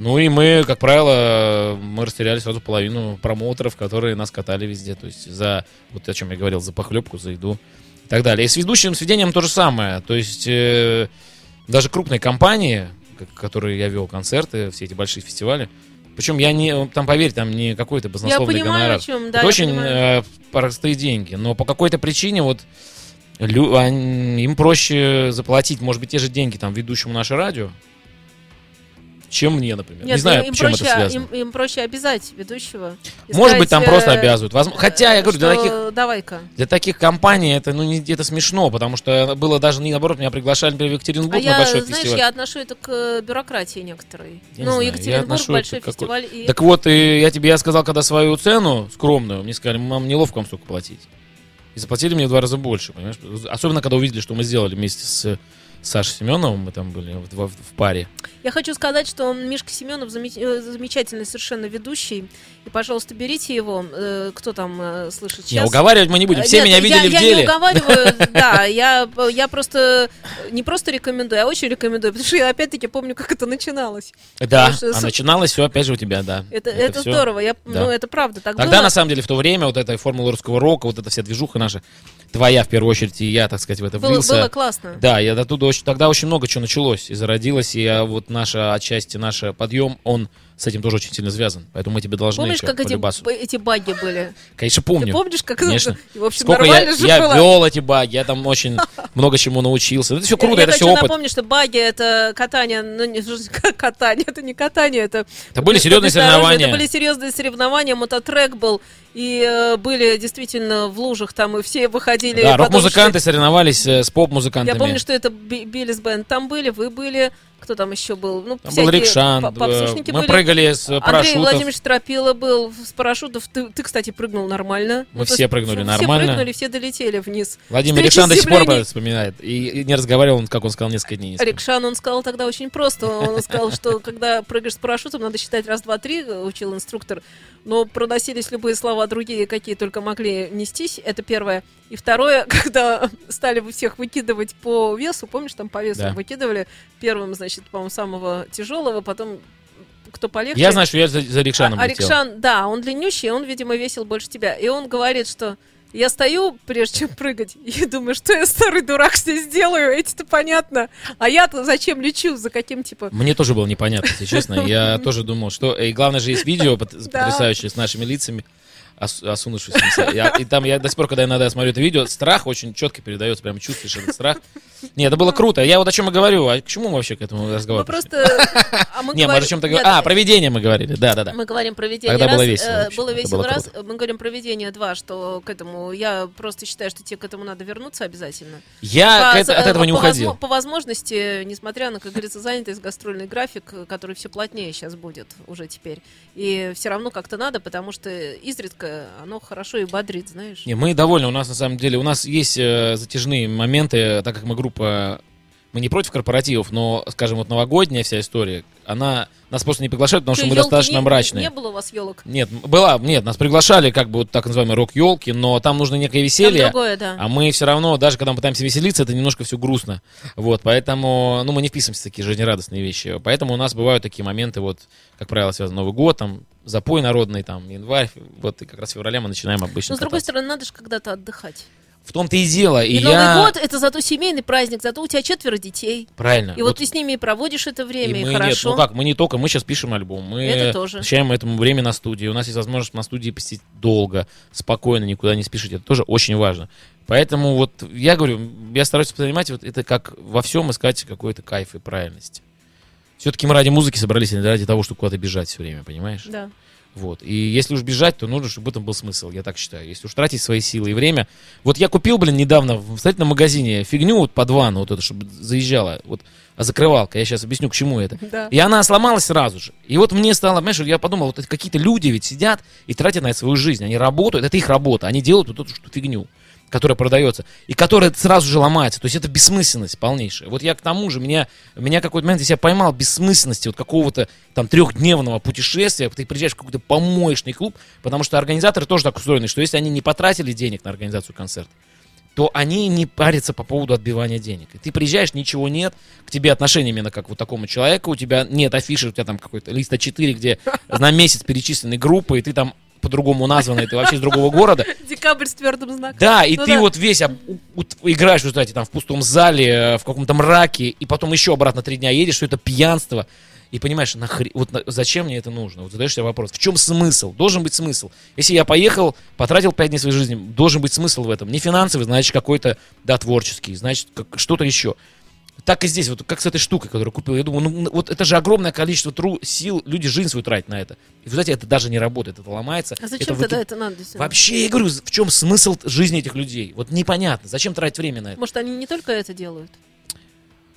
Ну и мы, как правило, мы растеряли сразу половину промоутеров, которые нас катали везде. То есть за, вот о чем я говорил, за похлебку, за еду и так далее. И с ведущим, с ведением то же самое. То есть э, даже крупные компании, которые я вел концерты, все эти большие фестивали, причем я не, там, поверь, там не какой-то Я баснословный понимаю, гонорар. о чем, да, Это я очень понимаю. э, простые деньги. Но по какой-то причине вот лю- им проще заплатить, может быть, те же деньги там ведущему наше радио, чем мне, например. Нет, не знаю, им, чем проще, это связано. Им, им проще обязать ведущего. и Может быть, там просто э, обязывают. Возм- Хотя, я говорю, для что таких, Давай-ка. для таких компаний это, ну, не, это смешно, потому что было даже не наоборот, меня приглашали, например, в Екатеринбург А на я, большой знаешь, фестиваль. я отношу это к э, бюрократии некоторой. Я не ну, знаю, я Екатеринбург, большой к какой- фестиваль. И... Так вот, и я тебе я сказал, когда свою цену скромную, мне сказали, нам неловко вам столько платить. И заплатили мне в два раза больше, понимаешь? Особенно, когда увидели, что мы сделали вместе с Сашей Семеновым, мы там были в, в- в паре. Я хочу сказать, что Мишка Семенов заме- э, замечательный совершенно ведущий. И, пожалуйста, берите его. Э, Кто там э, слышит Не, сейчас? уговаривать мы не будем. Э, Все нет, меня я- видели в я деле. не уговариваю, да, я, я просто не просто рекомендую, а очень рекомендую, потому что я опять-таки помню, как это начиналось. Да, что а начиналось все опять же у тебя, да. Это, это, всё. здорово, я, Да. ну это правда, так Тогда, было. на самом деле, в то время вот эта формула русского рока, вот эта вся движуха наша, твоя в первую очередь, и я, так сказать, в это было, влился. было классно. Да, я оттуда очень, тогда очень много чего началось и зародилось, и я, вот наша отчасти, наш подъем, он с этим тоже очень сильно связан. Поэтому мы тебе должны Помнишь, как эти, эти баги были? Конечно, помню. Ты помнишь, как Конечно. это? В общем, Сколько я, нормально же я было. вел эти баги, я там очень много чему научился. Это все круто, я, это я все хочу опыт. напомнить, что баги это катание, ну не катание, это не катание, это Это были серьезные соревнования. Это были серьезные соревнования, мототрек был, и э, были действительно в лужах там, и все выходили. Да, рок-музыканты шли. соревновались э, с Я поп-музыкантами. помню, что это Би- Биллис Бенд. Там были, вы были, кто там еще был? Ну, Там был Рикшан, э, мы были. прыгали с э, Андрей парашютов. Владимирович Стропила был с парашютов. Ты, ты, кстати, прыгнул нормально. Мы Ну, все прыгнули все нормально. прыгнули, все долетели вниз. Владимир Рикшан до сих пор вспоминает. И, и не разговаривал, он, как он сказал, несколько дней. Рикшан, он сказал тогда очень просто. Он сказал, что когда прыгаешь с парашютом, надо считать раз, два, три, учил инструктор. Но проносились любые слова другие, какие только могли нестись. Это первое. И второе, когда стали всех выкидывать по весу, помнишь, там по весу Да. выкидывали первым, значит, по-моему, самого тяжелого, потом кто полегче. Я знаю, что я за, за Рикшаном а, а. Рикшан, да, он длиннющий, он, видимо, весил больше тебя. И он говорит, что я стою, прежде чем прыгать, и думаю, что я, старый дурак, здесь делаю, эти-то понятно. А я-то зачем лечу, за каким, типа... Мне тоже было непонятно, если честно. Я тоже думал, что... И главное же есть видео потрясающее с нашими лицами, ос-. Я- И там я до сих пор, когда иногда смотрю это видео, страх очень четко передается, прям чувствуешь этот страх. Не, это было круто. Я вот о чем и говорю. А к чему мы вообще к этому Мы разговариваем? просто... а мы Не, мы о чем-то говорим. А, про видение мы говорили. Да, да, да. Мы говорим про видение Тогда раз, было весело э, вообще, было весело было раз, круто. мы говорим про видение два, что к этому я просто считаю, что тебе к этому надо вернуться обязательно. Я По- к это- от э, этого не по уходил. По возможности, несмотря на, как говорится, занятый гастрольный график, который все плотнее сейчас будет уже теперь. И все равно как-то надо, потому что изредка оно хорошо и бодрит, знаешь. Не, мы довольны. У нас на самом деле, у нас есть э, затяжные моменты, так как мы группа мы не против корпоративов, но, скажем, вот новогодняя вся история, она нас просто не приглашают, потому что, Чё, мы достаточно не, мрачные. Не было у вас елок? Нет, была, нет, нас приглашали как бы вот так называемые рок-елки, но там нужно некое веселье. другое, да. А мы все равно, даже когда мы пытаемся веселиться, это немножко все грустно. Вот, поэтому, ну, мы не вписываемся в такие жизнерадостные вещи. Поэтому у нас бывают такие моменты, вот, как правило, связан Новый год, там, запой народный, там, январь, вот, и как раз в феврале мы начинаем обычно Но с другой кататься. стороны, надо же когда-то отдыхать. В том-то и дело. И, И, я... Новый год это зато семейный праздник, зато у тебя четверо детей. Правильно. И вот, ты с ними и проводишь это время, и, мы хорошо. Нет, ну как, мы не только, мы сейчас пишем альбом, мы Это тоже. посвящаем этому время на студии, у нас есть возможность на студии посетить долго, спокойно, никуда не спешить, это тоже очень важно. Поэтому вот я говорю, я стараюсь воспринимать вот это как во всем искать какой-то кайф и правильность. Все-таки мы ради музыки собрались, а не ради того, чтобы куда-то бежать все время, понимаешь? Да. Вот. И если уж бежать, то нужно, чтобы в этом был смысл, я так считаю. Если уж тратить свои силы и время. Вот я купил, блин, недавно в строительном магазине фигню вот под ванну, вот это, чтобы заезжала, вот, а закрывалка. Я сейчас объясню, к чему это. Да. И она сломалась сразу же. И вот мне стало, понимаешь, я подумал, вот какие-то люди ведь сидят и тратят на это свою жизнь. Они работают, это их работа, они делают вот эту что- фигню которая продается, и которая сразу же ломается. То есть это бессмысленность полнейшая. Вот я к тому же, меня, меня какой-то момент, если я поймал бессмысленности вот какого-то там трехдневного путешествия, ты приезжаешь в какой-то помоечный клуб, потому что организаторы тоже так устроены, что если они не потратили денег на организацию концерта, то они не парятся по поводу отбивания денег. Ты приезжаешь, ничего нет, к тебе отношение именно как вот такому человеку, у тебя нет афиши, у тебя там какой-то лист А4, где на месяц перечислены группы, и ты там по-другому названный, ты вообще из другого города. Декабрь с твердым знаком. Да, и Ну ты да. вот весь об- у- играешь, вот знаете, там в пустом зале, э, в каком-то мраке, и потом еще обратно три дня едешь, что это пьянство. И понимаешь, нахрен, вот на- зачем мне это нужно? Вот задаешь себе вопрос, в чем смысл? Должен быть смысл. Если я поехал, потратил пять дней своей жизни, должен быть смысл в этом. Не финансовый, значит какой-то, да, творческий, значит как- что-то еще. Так и здесь, вот как с этой штукой, которую купил. Я думаю, ну вот это же огромное количество тру, сил, люди жизнь свою тратят на это. И вы знаете, это даже не работает, это ломается. А зачем это тогда выки- это надо? Вообще, я говорю, в чем смысл жизни этих людей? Вот непонятно. Зачем тратить время на это? Может, они не только это делают?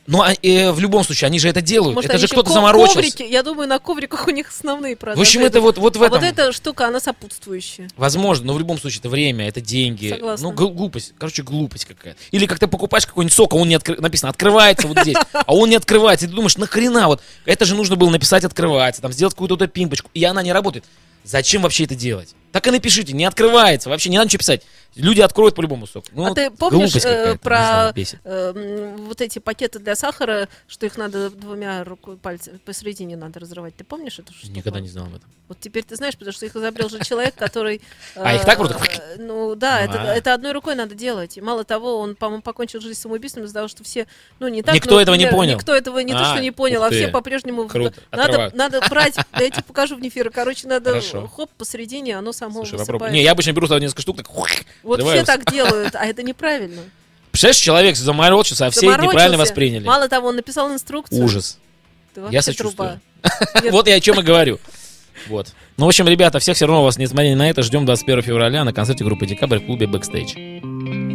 Ну, а, э, в любом случае, они же это делают. Может, это же кто-то заморочился. коврики, я думаю, на ковриках у них основные продажи. В общем, это вот, вот в а этом. вот эта штука, она сопутствующая. Возможно, но в любом случае это время, это деньги. Согласна. Ну, гл- глупость. Короче, глупость какая-то. Или как ты покупаешь какой-нибудь сок, а он не откры- написано открывается вот здесь, а он не открывается. И ты думаешь, нахрена вот? Это же нужно было написать открывается, там сделать какую-то пимпочку, и она не работает. Зачем вообще это делать? Так и напишите, не открывается. Вообще не надо ничего писать. Люди откроют по-любому сок. Ну, а вот ты помнишь э, про знаю, э, вот эти пакеты для сахара, что их надо двумя рукой пальцами посередине надо разрывать? Ты помнишь эту штуку? Никогда не знал об этом. Вот теперь ты знаешь, потому что их изобрел же человек, который... А, их так э, Ну да, это, А. это одной рукой надо делать. И мало того, он, по-моему, покончил жизнь самоубийством из-за того, что все... Ну, не так, Никто этого не понял. Никто этого не то, А, что не понял, а все по-прежнему... Круто, Надо, брать, я тебе покажу в эфире. Короче, надо хоп, посередине, оно само Слушай, попробуй. Не, я обычно беру сразу несколько штук, так Вот все так делают, а это неправильно. Представляешь, человек заморочился, а все неправильно восприняли. Мало того, он написал инструкцию. Ужас. Я сочувствую. Вот я о чем и говорю. Вот. Ну, в общем, ребята, всех все равно вас, несмотря на это, ждем 21 февраля на концерте группы Декабрь в клубе Бэкстейдж.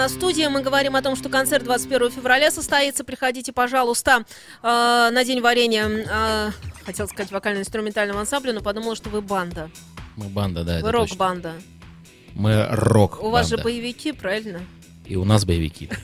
Нас в студии. Мы говорим о том, что концерт 21 февраля состоится. Приходите, пожалуйста, э, на День варенья. Э, хотел сказать вокально-инструментального ансамбля, но подумала, что вы банда. Мы банда, да, Вы рок-банда. Мы рок У вас же банда. боевики, правильно? И у нас боевики.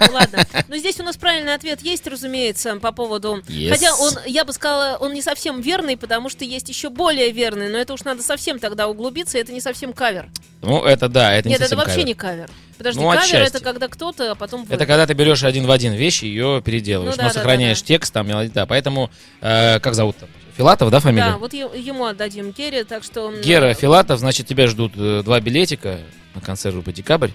Ну ладно. Но здесь у нас правильный ответ есть, разумеется, по поводу... Yes. Хотя он, я бы сказала, он не совсем верный, потому что есть еще более верный, но это уж надо совсем тогда углубиться, это не совсем кавер. Ну, это да, это не Нет, это вообще кавер. не кавер. Подожди, Ну, кавер отчасти. это когда кто-то, а потом вы. Это когда ты берешь один в один вещь и ее переделываешь, Ну да, но да, сохраняешь да, да. текст, там, да, поэтому, э, как зовут там? Филатов, да, фамилия? Да, вот ему отдадим Гере, так что... Гера Филатов, значит, тебя ждут э, два билетика на концерт группы «Декабрь»,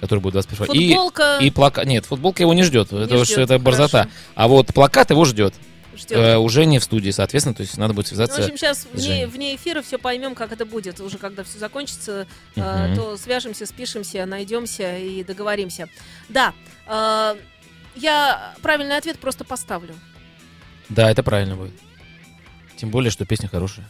который будет 21 И, Футболка и плакат. Нет, футболка его не ждет, это, ждет, что это борзота. хорошо. А вот плакат его ждет. ждет. Э, уже не в студии, соответственно, то есть надо будет Ну, связаться. в общем, сейчас вне, вне эфира все поймем, как это будет. Уже когда все закончится, э, Мгм. то свяжемся, спишемся, найдемся и договоримся. Да, э, я правильный ответ просто поставлю. Да, это правильно будет. Тем более, что песня хорошая.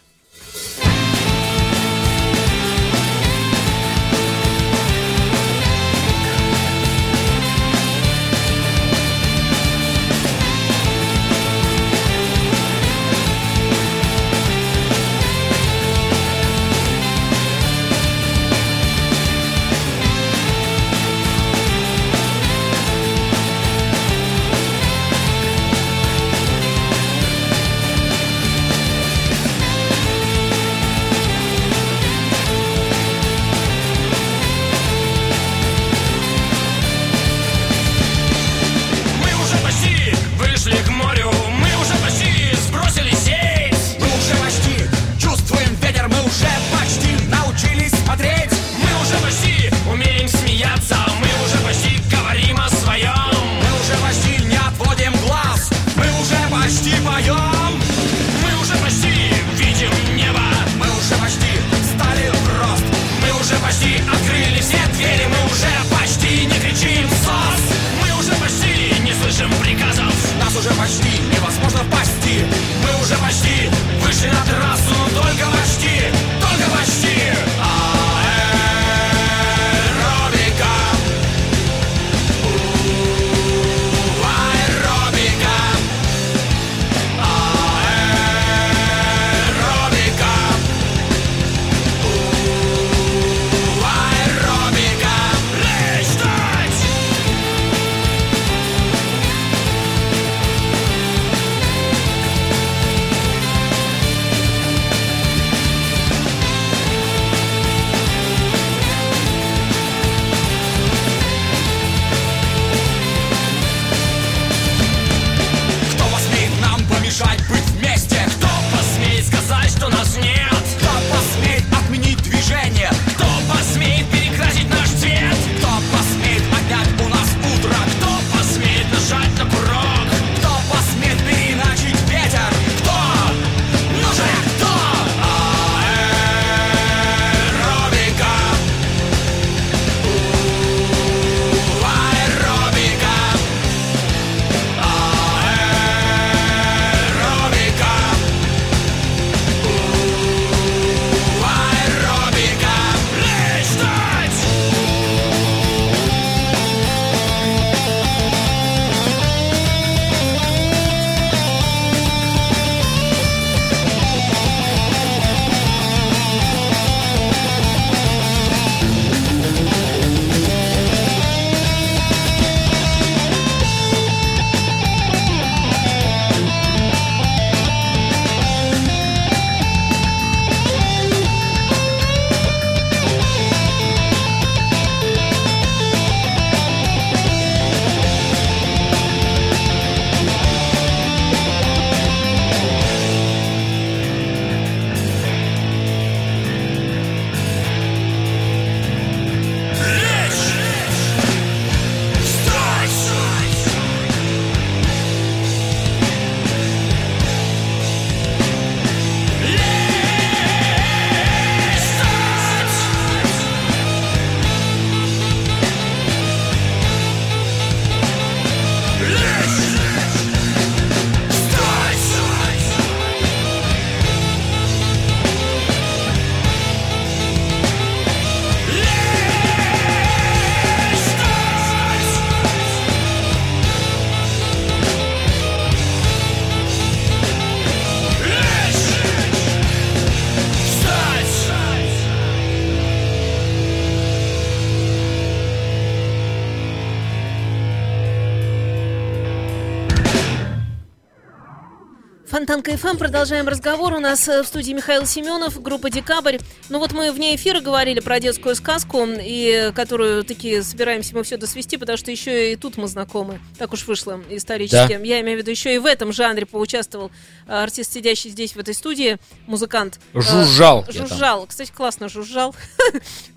Фонтан КФМ. Продолжаем разговор. У нас э, в студии Михаил Семенов, группа «Декабрь». Ну вот мы вне эфира говорили про детскую сказку, и которую таки собираемся мы все досвести, потому что еще и тут мы знакомы. Так уж вышло исторически. Да. Я имею в виду, еще и в этом жанре поучаствовал э, артист, сидящий здесь в этой студии, музыкант. Э, Жужжал. Жужжал. Кстати, классно жужжал.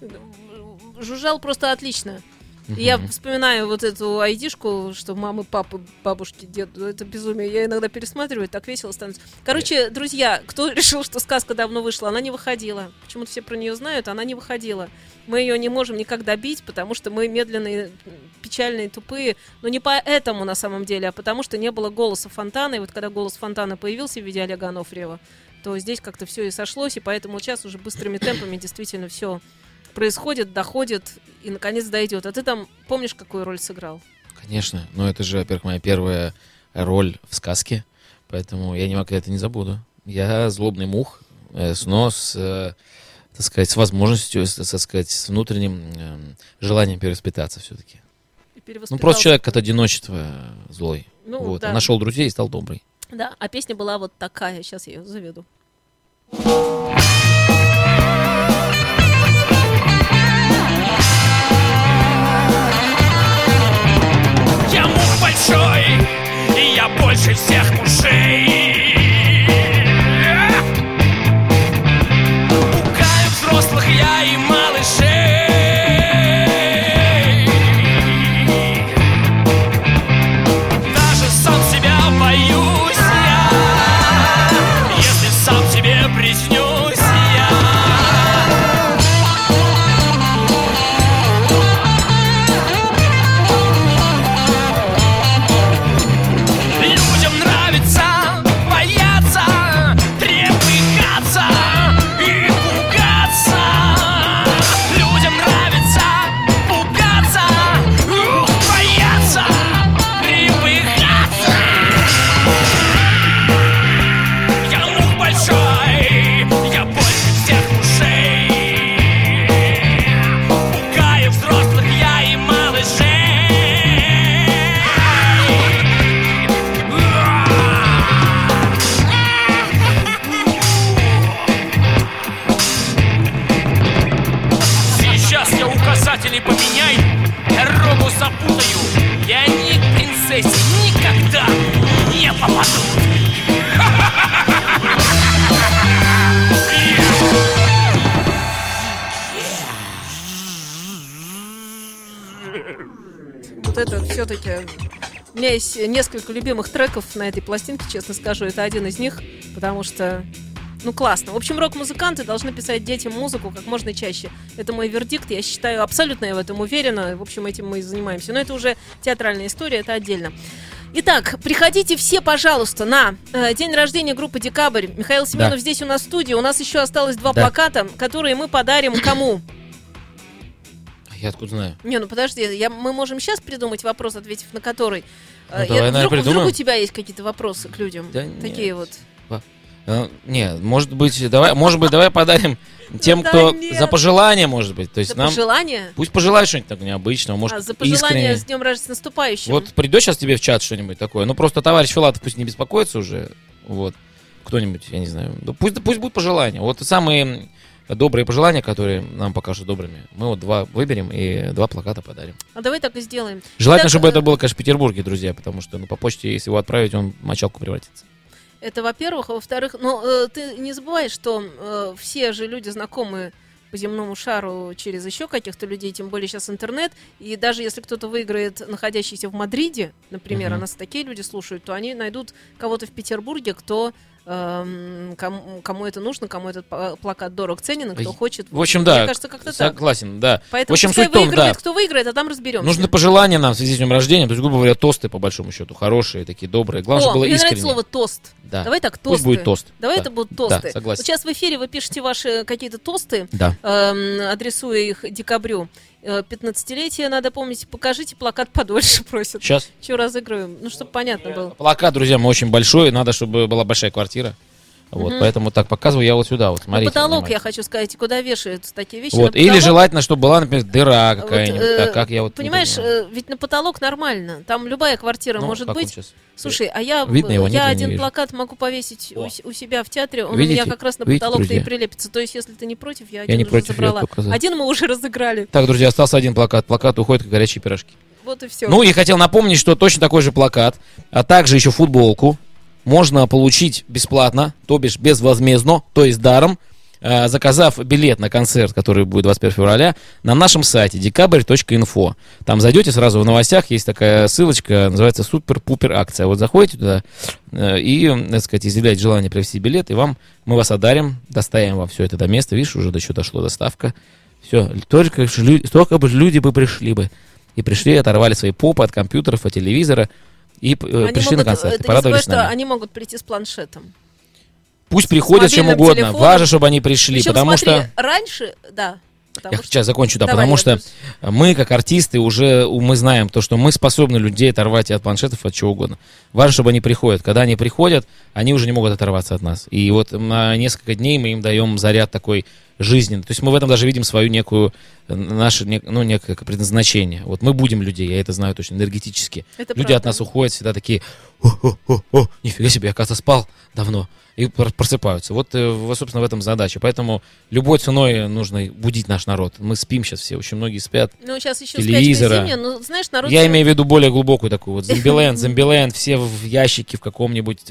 Жужжал просто отлично. Я вспоминаю вот эту айдишку, что мамы, папы, бабушки, деду. Это безумие. Я иногда пересматриваю, так весело становится. Короче, друзья, кто решил, что сказка давно вышла, она не выходила. Почему-то все про нее знают, она не выходила. Мы ее не можем никак добить, потому что мы медленные, печальные, тупые. Но не поэтому на самом деле, а потому что не было голоса Фонтана. И вот когда голос Фонтана появился в виде Олега Анофриева, то здесь как-то все и сошлось, и поэтому сейчас уже быстрыми темпами действительно все происходит, доходит и наконец дойдет. А ты там помнишь, какую роль сыграл? Конечно. Но это же, во-первых, моя первая роль в сказке. Поэтому я никогда это не забуду. Я злобный мух, э, с- но с, э, так сказать, с возможностью, с- так сказать, с внутренним э, желанием перевоспитаться все-таки. Ну, просто человек от одиночества злой. Ну, вот. да. А Нашел друзей и стал добрый. Да, а песня была вот такая. Сейчас я ее заведу. Большой, и я больше всех мужей. У меня есть несколько любимых треков на этой пластинке, честно скажу. Это один из них, потому что... Ну, классно. В общем, рок-музыканты должны писать детям музыку как можно чаще. Это мой вердикт. Я считаю, абсолютно я в этом уверена. В общем, этим мы и занимаемся. Но это уже театральная история, это отдельно. Итак, приходите все, пожалуйста, на э, день рождения группы Декабрь. Михаил Семенов Да. здесь у нас в студии. У нас еще осталось два Да. плаката, которые мы подарим кому? Я откуда знаю? Не, ну подожди, я, мы можем сейчас придумать вопрос, ответив на который. Ну, Э, давай, я- наверное, вдруг, вдруг у тебя есть какие-то вопросы к людям? Да Такие нет. вот. Э, Не, может быть, давай, может быть, давай подарим тем, Да кто нет. за пожелание, может быть. То есть За нам пожелание? пусть пожелает что-нибудь такое необычного, может, а, за пожелание искренне. с днем рождения с наступающим. Вот придет сейчас тебе в чат что-нибудь такое. Ну просто товарищ Филатов пусть не беспокоится уже. Вот. Кто-нибудь, я не знаю. Да пусть, пусть будет пожелание. Вот самые добрые пожелания, которые нам покажут добрыми. Мы вот два выберем и два плаката подарим. А давай так и сделаем. Желательно, Итак, чтобы э, это было, конечно, в Петербурге, друзья, потому что ну, по почте, если его отправить, он в мочалку превратится. Это во-первых. А во-вторых, ну, э, ты не забывай, что э, все же люди знакомы по земному шару через еще каких-то людей, тем более сейчас интернет. И даже если кто-то выиграет, находящийся в Мадриде, например, Мгм. а нас такие люди слушают, то они найдут кого-то в Петербурге, кто эм, кому, кому это нужно, кому этот плакат дорог ценен, кто хочет. В общем, Мне да. кажется, как-то так. Согласен, да. Поэтому в общем, суть том, выигрывает, да. кто выиграет, а там разберемся. Нужны пожелания нам в связи с днем рождения, то есть, грубо говоря, тосты, по большому счету, хорошие, такие добрые. Главное, О, чтобы было мне искренне. нравится слово тост. Да. Давай так, тосты. Пусть будет тост. Давай Да. это будут Да, тосты. согласен. Вот сейчас в эфире вы пишете ваши какие-то тосты, Да. эм, адресуя их декабрю. Э, 15-летие, надо помнить, покажите плакат подольше, просят. Сейчас. Че разыгрываем? Ну, чтобы понятно было. Плакат, друзья, мы очень большой, надо, чтобы была большая квартира. Вот, Мгм. поэтому так показываю я вот сюда, вот На смотрите. потолок, я внимательно. хочу сказать, куда вешаются такие вещи. Вот, или желательно, чтобы была, например, дыра Вот, какая-нибудь, э, так как я вот... не Понимаешь, э, ведь на потолок нормально. Там любая квартира Ну, может быть. щас? Слушай, а я, Видно его? Нет, я я не один плакат могу повесить у, О. у себя в театре, он у Видите? меня как раз на потолок-то и прилепится. То есть, если ты не против, я один не уже против, я забрала. Один мы уже разыграли. Так, друзья, остался один плакат. Плакат уходит, как горячие пирожки. Вот и все. Ну и хотел напомнить, что точно такой же плакат, а также еще футболку можно получить бесплатно, то бишь безвозмездно, то есть даром, э, заказав билет на концерт, который будет 21 февраля, на нашем сайте декабрь.инфо. Там зайдете сразу в новостях, есть такая ссылочка, называется супер-пупер акция. Вот заходите туда э, и, так сказать, изъявляете желание привезти билет, и вам мы вас одарим, доставим вам все это до места. Видишь, уже до сюда дошло доставка. Все, только, только бы люди бы пришли бы. И пришли, оторвали свои попы от компьютеров, от телевизора и э, Они пришли могут, на концерт. э, ты не порадовались забывай, с что они могут прийти с планшетом. Пусть приходят чем мобильным угодно. телефоном. Важно, чтобы они пришли, Причем, потому смотри, что... раньше, да. потому Я что- сейчас закончу, да, Давай, потому что тут- мы, как артисты, уже мы знаем то, что мы способны людей оторвать от планшетов, от чего угодно. Важно, чтобы они приходят. Когда они приходят, они уже не могут оторваться от нас. И вот на несколько дней мы им даем заряд такой жизненный. То есть мы в этом даже видим свою некую, э, наше, ну, некое предназначение. Вот мы будем людей, я это знаю точно, энергетически. Это Люди правда. от нас уходят всегда такие, о, нифига себе, я, кажется, спал давно. И пр- просыпаются. Вот, э, вот, собственно, в этом задача. Поэтому любой ценой нужно будить наш народ. Мы спим сейчас все, очень многие спят. Ну, сейчас еще телевизора. зимняя, ну, знаешь, народ... Я имею в виду более глубокую такую вот. Зомбиленд, Зомбиленд, все в ящике в каком-нибудь,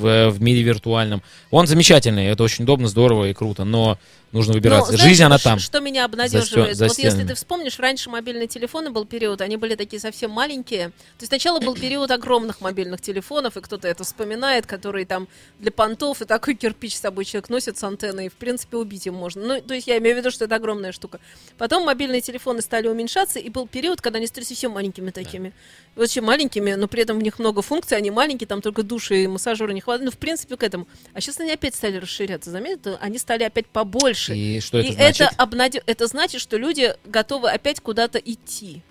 в, в мире виртуальном. Он замечательный, это очень удобно, здорово и круто, но нужно выбираться. Ну, знаешь, Жизнь, она там. Что меня за обнадеживает? стен- за вот если ты вспомнишь, раньше мобильные телефоны был период, они были такие совсем маленькие. То есть сначала был период огромных мобильных телефонов, и кто-то это вспоминает, которые там для понтов, и такой кирпич с собой человек носит с антенной, и в принципе убить им можно. Ну, то есть я имею в виду, что это огромная штука. Потом мобильные телефоны стали уменьшаться, и был период, когда они стали совсем маленькими такими. Очень маленькими, но при этом в них много функций, они маленькие, там только души и массажеры не хватает. Ну, в принципе, к этому. А сейчас они опять стали расширяться, заметил? Они стали опять побольше. И что это И значит? это, обнаде- это значит, что люди готовы опять куда-то идти.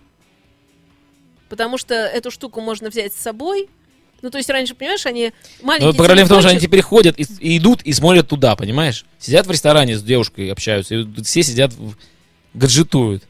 Потому что эту штуку можно взять с собой. Ну, то есть раньше, понимаешь, они Но маленькие... вот проблема в том, что они теперь ходят и, и идут и смотрят туда, понимаешь? Сидят в ресторане с девушкой, общаются, и все сидят, в- гаджетуют.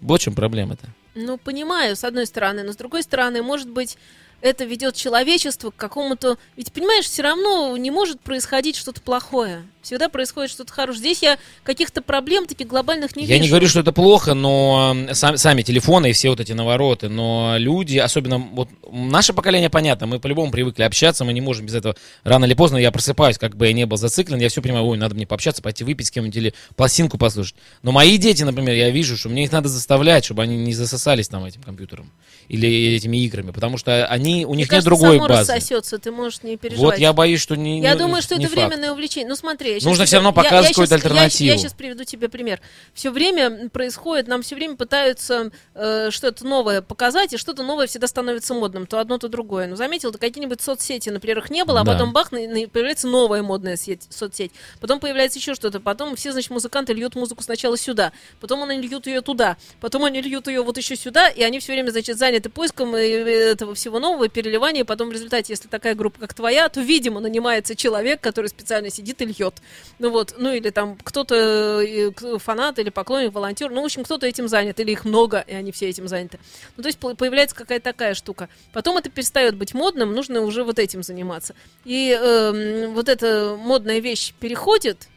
Вот в чем проблема-то. Ну, понимаю, с одной стороны, но с другой стороны, может быть, это ведет человечество к какому-то... Ведь, понимаешь, все равно не может происходить что-то плохое. Всегда происходит что-то хорошее. Здесь я каких-то проблем таких глобальных не Я вижу. не говорю, что это плохо, но м, сам- сами телефоны и все вот эти навороты, но люди, особенно вот наше поколение, понятно, мы по-любому привыкли общаться, мы не можем без этого. Рано или поздно я просыпаюсь, как бы я не был зациклен, я все понимаю, ой, надо мне пообщаться, пойти выпить с кем-нибудь или пластинку послушать. Но мои дети, например, я вижу, что мне их надо заставлять, чтобы они не засосались там этим компьютером или этими играми, потому что они, у Мне них кажется, нет другой само базы. рассосется, ты можешь не переживать. Вот я боюсь, что не Я не- думаю, что не это факт. временное увлечение. Ну смотри, я щас Нужно всё равно я- показывать я какую-то щас- я- альтернативу. Я, сейчас приведу тебе пример. Все время происходит, нам все время пытаются э, что-то новое показать, и что-то новое всегда становится модным, то одно, то другое. Ну заметил, ты какие-нибудь соцсети, например, их не было, а Да. потом бах, на- на- появляется новая модная сеть, соцсеть. Потом появляется еще что-то, потом все, значит, музыканты льют музыку сначала сюда, потом они льют ее туда, потом они льют ее вот еще сюда, и они все время, значит, заняты поиском э, этого всего нового, переливания, и потом в результате, если такая группа, как твоя, то, видимо, нанимается человек, который специально сидит и льет. Ну вот, ну или там кто-то э, фанат или поклонник, волонтер, ну, в общем, кто-то этим занят, или их много, и они все этим заняты. Ну, то есть по- появляется какая-то такая штука. Потом это перестает быть модным, нужно уже вот этим заниматься. И эм, вот эта модная вещь переходит,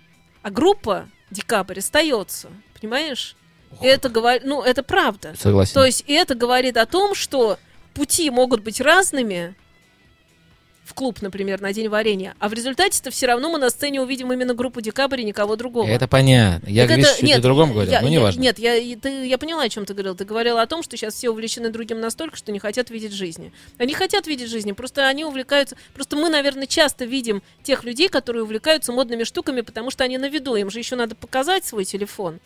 а группа Декабрь остается, понимаешь? И это говорит, ну, это правда. Согласен. То есть и это говорит о том, что пути могут быть разными в клуб, например, на день варенья, а в результате-то все равно мы на сцене увидим именно группу Декабрь и никого другого. Это понятно. Я, Так видишь, это- чуть о другом говорю, я- но я- неважно. Нет, я, ты- я поняла, о чем ты говорил. Ты говорила о том, что сейчас все увлечены другим настолько, что не хотят видеть жизни. Они хотят видеть жизни, просто они увлекаются... Просто мы, наверное, часто видим тех людей, которые увлекаются модными штуками, потому что они на виду. Им же еще надо показать свой телефон.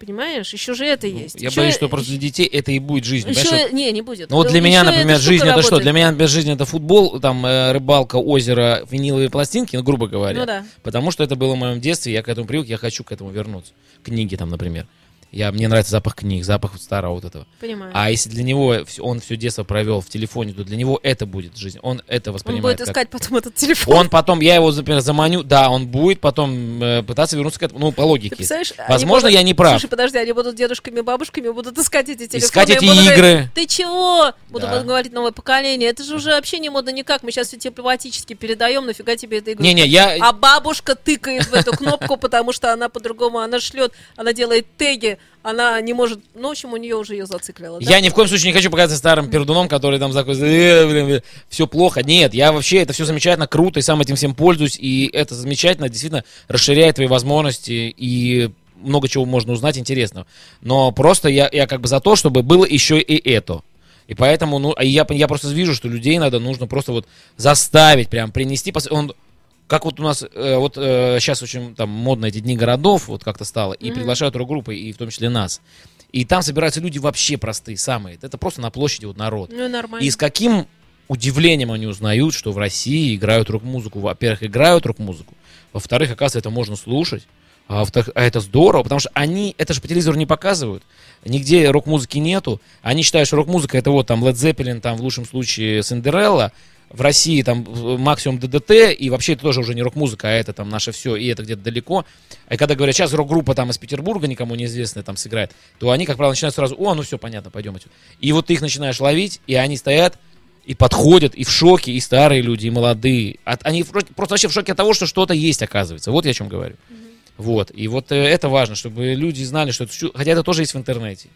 Понимаешь? Еще же это есть. Ну, Я Ещё- боюсь, что просто для детей это и будет жизнь. Еще, понимаешь? не, не будет. Ну вот Да, для меня, еще например, жизнь это что? Для меня, например, жизнь это футбол, там э, рыбалка, озеро, виниловые пластинки, ну, грубо говоря. Ну да. Потому что это было в моем детстве, я к этому привык, я хочу к этому вернуться. Книги там, например. Я, мне нравится запах книг, запах вот старого вот этого. Понимаю. А если для него он все детство провел в телефоне, то для него это будет жизнь. Он это Он воспринимает будет как- искать потом этот телефон. Он потом, я его, например, заманю, да, он будет потом э, пытаться вернуться к этому, ну, по Ты логике. они Возможно, будут- я не прав. Слушай, подожди, они будут дедушками, бабушками, будут искать эти телефоны. Искать эти будут игры. Ты чего? Буду Да. говорить новое поколение. Это же уже вообще не модно никак. Мы сейчас все телепатически передаем, нафига тебе эта игра? Не-не, я... А бабушка тыкает в эту кнопку, потому что она по-другому, она шлет, она делает теги, она не может, ну, в общем, у нее уже ее зациклило. да? Я ни в коем случае не хочу показаться старым пердуном, который там такой, э, блин, все плохо. Нет, я вообще, это все замечательно, круто, и сам этим всем пользуюсь, и это замечательно, действительно расширяет твои возможности, и много чего можно узнать интересного. Но просто я, я как бы за то, чтобы было еще и это. И поэтому, ну, а я, я просто вижу, что людей надо, нужно просто вот заставить, прям принести, он, как вот у нас, э, вот сейчас очень там модно эти дни городов, вот как-то стало, и приглашают рок-группы, и в том числе нас. И там собираются люди вообще простые, самые. Это просто на площади вот народ. Ну, нормально. И с каким удивлением они узнают, что в России играют рок-музыку. Во-первых, играют рок-музыку. Во-вторых, оказывается, это можно слушать. А, а это здорово, потому что они, это же по телевизору не показывают. Нигде рок-музыки нету. Они считают, что рок-музыка это вот там Led Zeppelin, там в лучшем случае Синдерелла. В России там максимум ДДТ, и вообще это тоже уже не рок-музыка, а это там наше все, и это где-то далеко. И когда говорят, сейчас рок-группа там из Петербурга, никому неизвестная, там сыграет, то они, как правило, начинают сразу, о, ну все, понятно, пойдем отсюда. И вот ты их начинаешь ловить, и они стоят, и подходят, и в шоке, и старые люди, и молодые. От- они просто вообще в шоке от того, что что-то есть, оказывается. Вот я о чем говорю. Вот. И вот э, это важно, чтобы люди знали, что это... Хотя это тоже есть в интернете.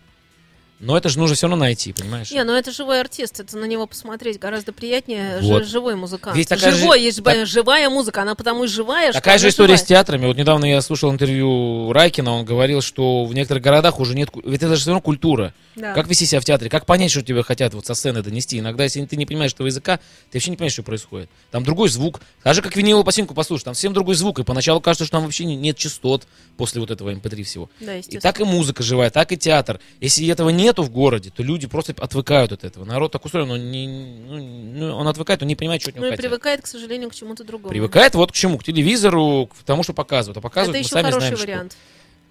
Но это же нужно все равно найти, понимаешь? Не, ну это живой артист, это на него посмотреть гораздо приятнее, Вот. живой музыкант. Ведь такая же- Живой, есть так- живая музыка, она потому и живая, что Такая же история с живая. театрами. Вот недавно я слушал интервью Райкина, он говорил, что в некоторых городах уже нет... Ведь это же все равно культура. Да. Как вести себя в театре? Как понять, что тебе хотят вот со сцены донести? Иногда, если ты не понимаешь этого языка, ты вообще не понимаешь, что происходит. Там другой звук. Даже как виниловую пластинку послушать, там совсем другой звук. И поначалу кажется, что там вообще не- нет частот после вот этого MP3 всего. Да, И так и музыка живая, так и театр. Если этого нету в городе, то люди просто отвыкают от этого. Народ так устроен, он, не, ну, ну, он отвыкает, он не понимает, что от него Ну и хотят. привыкает, к сожалению, к чему-то другому. Привыкает вот к чему? К телевизору, к тому, что показывают. А показывают Это мы сами хороший знаем, что. вариант.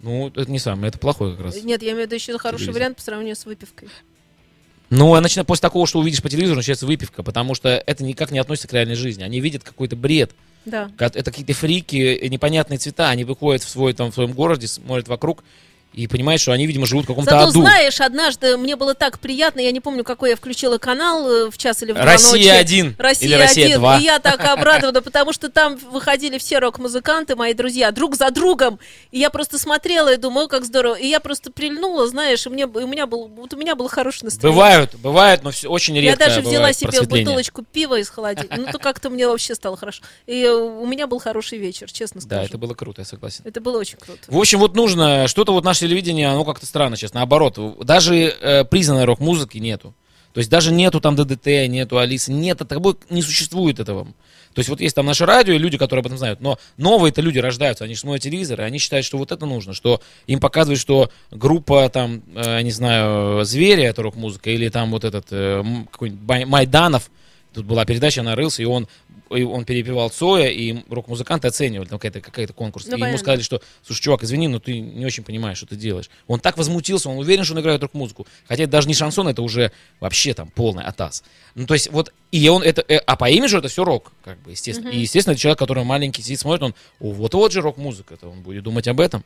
Ну, это не самое, это плохой как раз. Нет, я имею в виду еще хороший Телевизор. вариант по сравнению с выпивкой. Ну, а начинает после такого, что увидишь по телевизору, начинается выпивка, потому что это никак не относится к реальной жизни. Они видят какой-то бред. Да. Это какие-то фрики, э, непонятные цвета. Они выходят в свой, там, в своем городе, смотрят вокруг и понимают, что они, видимо, живут в каком-то Зато аду. знаешь, однажды мне было так приятно, я не помню, какой я включила канал э, в час или в два Россия ночи. 1 Россия или Россия 1. 2. И я так обрадована, потому что там выходили все рок-музыканты, мои друзья, друг за другом. И я просто смотрела и думала, как здорово. И я просто прильнула, знаешь, и, мне, и у меня был, вот у меня было хорошее настроение. Бывают, бывают, но все, очень Я редко даже взяла себе бутылочку пива из холодильника. Ну, то как-то мне вообще стало хорошо. И у меня был хороший вечер, честно скажу. Да, это было круто, я согласен. Это было очень круто. В общем, вот нужно, что-то вот наше телевидение, оно как-то странно сейчас, наоборот, даже э, признанной рок-музыки нету. То есть даже нету там ДДТ, нету Алисы, нет, тобой не существует этого. То есть вот есть там наше радио люди, которые об этом знают, но новые-то люди рождаются, они смотрят телевизор, и они считают, что вот это нужно, что им показывают, что группа там, э, не знаю, Звери, это рок-музыка, или там вот этот э, какой-нибудь Майданов, тут была передача, она рылся, и он, и он перепевал Цоя, и рок-музыканты оценивали, там какая-то какая конкурс. Ну, и ему сказали, что, слушай, чувак, извини, но ты не очень понимаешь, что ты делаешь. Он так возмутился, он уверен, что он играет рок-музыку. Хотя это даже не шансон, это уже вообще там полный атас. Ну, то есть вот, и он это, э, а по имиджу это все рок, как бы, естественно. И, естественно, человек, который маленький сидит, смотрит, он, о, вот вот же рок-музыка, он будет думать об этом.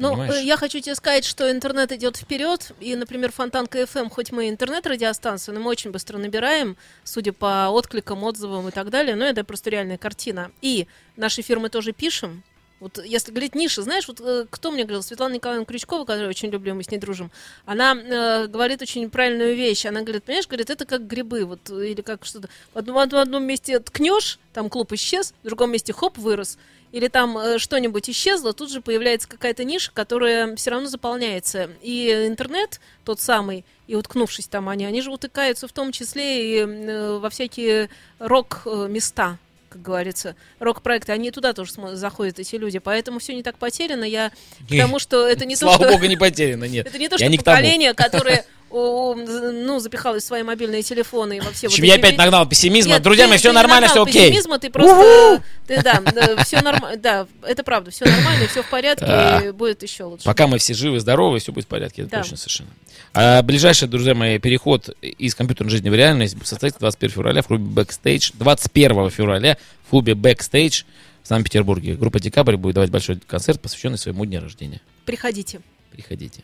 Ну, Понимаешь? э, я хочу тебе сказать, что интернет идет вперед, и, например, Фонтанка FM, хоть мы интернет-радиостанция, но мы очень быстро набираем, судя по откликам, отзывам и так далее, но это просто реальная картина. И наши фирмы тоже пишем. Вот если говорить ниша, знаешь, вот э, кто мне говорил, Светлана Николаевна Крючкова, которую очень люблю, мы с ней дружим, она э, говорит очень правильную вещь. Она говорит, понимаешь, говорит, это как грибы, вот, э, или как что-то. В одном, в одном месте ткнешь, там клуб исчез, в другом месте хоп, вырос. Или там э, что-нибудь исчезло, тут же появляется какая-то ниша, которая все равно заполняется. И интернет тот самый, и уткнувшись там они, они же утыкаются в том числе и э, во всякие рок-места, как говорится, рок-проекты, они туда тоже заходят, эти люди. Поэтому все не так потеряно. Я к тому, что это не то, Слава что... богу, не потеряно, нет. Это не то, что поколение, которое ну, запихалась в свои мобильные телефоны и во все общем, вот я эти опять нагнал пессимизма. Нет, Друзья мои, все нормально, все окей. пессимизма, ты просто, ты, да, все нормально, да, это правда, все нормально, все в порядке, А. и будет еще лучше. Пока мы все живы, здоровы, все будет в порядке, это точно совершенно. А ближайший, друзья мои, переход из компьютерной жизни в реальность состоится 21 февраля в клубе Backstage. 21 февраля в клубе Backstage в Санкт-Петербурге. Группа Декабрь будет давать большой концерт, посвященный своему дню рождения. Приходите. Приходите.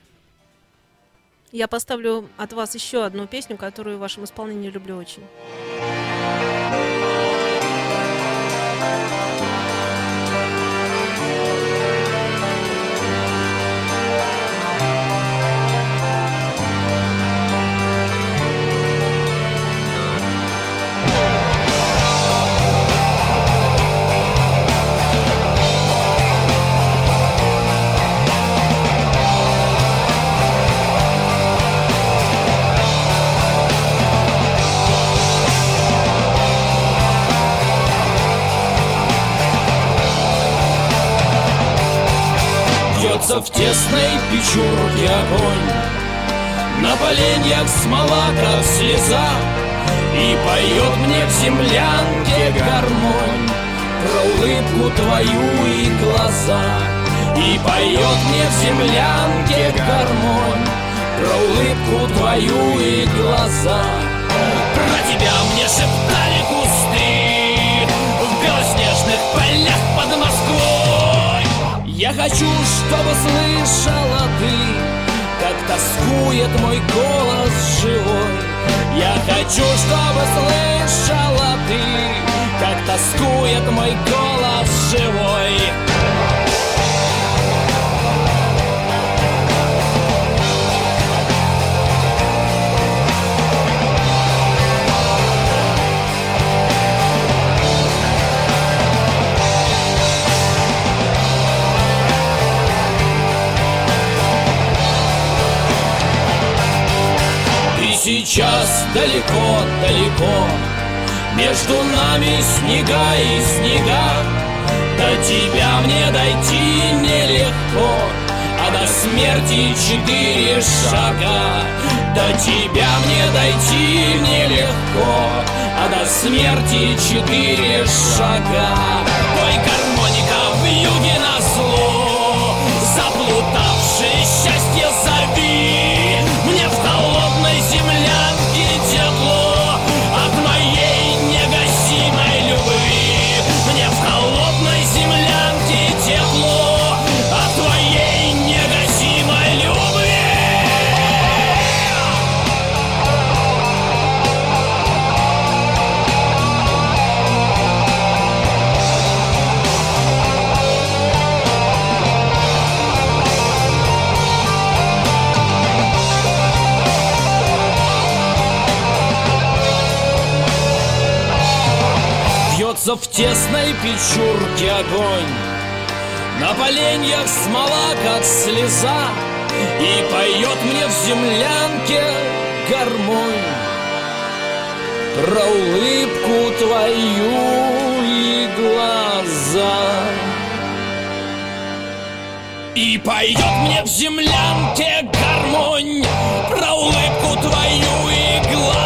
Я поставлю от вас еще одну песню, которую в вашем исполнении люблю очень. Бьется в тесной печурке огонь. На поленьях смола, как слеза И поет мне в землянке гармонь. Про улыбку твою и глаза И поет мне в землянке гармонь. Про улыбку твою и глаза. Про тебя мне шептали я хочу, чтобы слышала ты, как тоскует мой голос живой. Я хочу, чтобы слышала ты, как тоскует мой голос живой. Сейчас далеко-далеко Между нами снега и снега. До тебя мне дойти нелегко А до смерти четыре шага. До тебя мне дойти нелегко А до смерти четыре шага. Ой, в тесной печурке огонь. На поленьях смола, как слеза И поет мне в землянке гармонь. Про улыбку твою и глаза. И поет мне в землянке гармонь. Про улыбку твою и глаза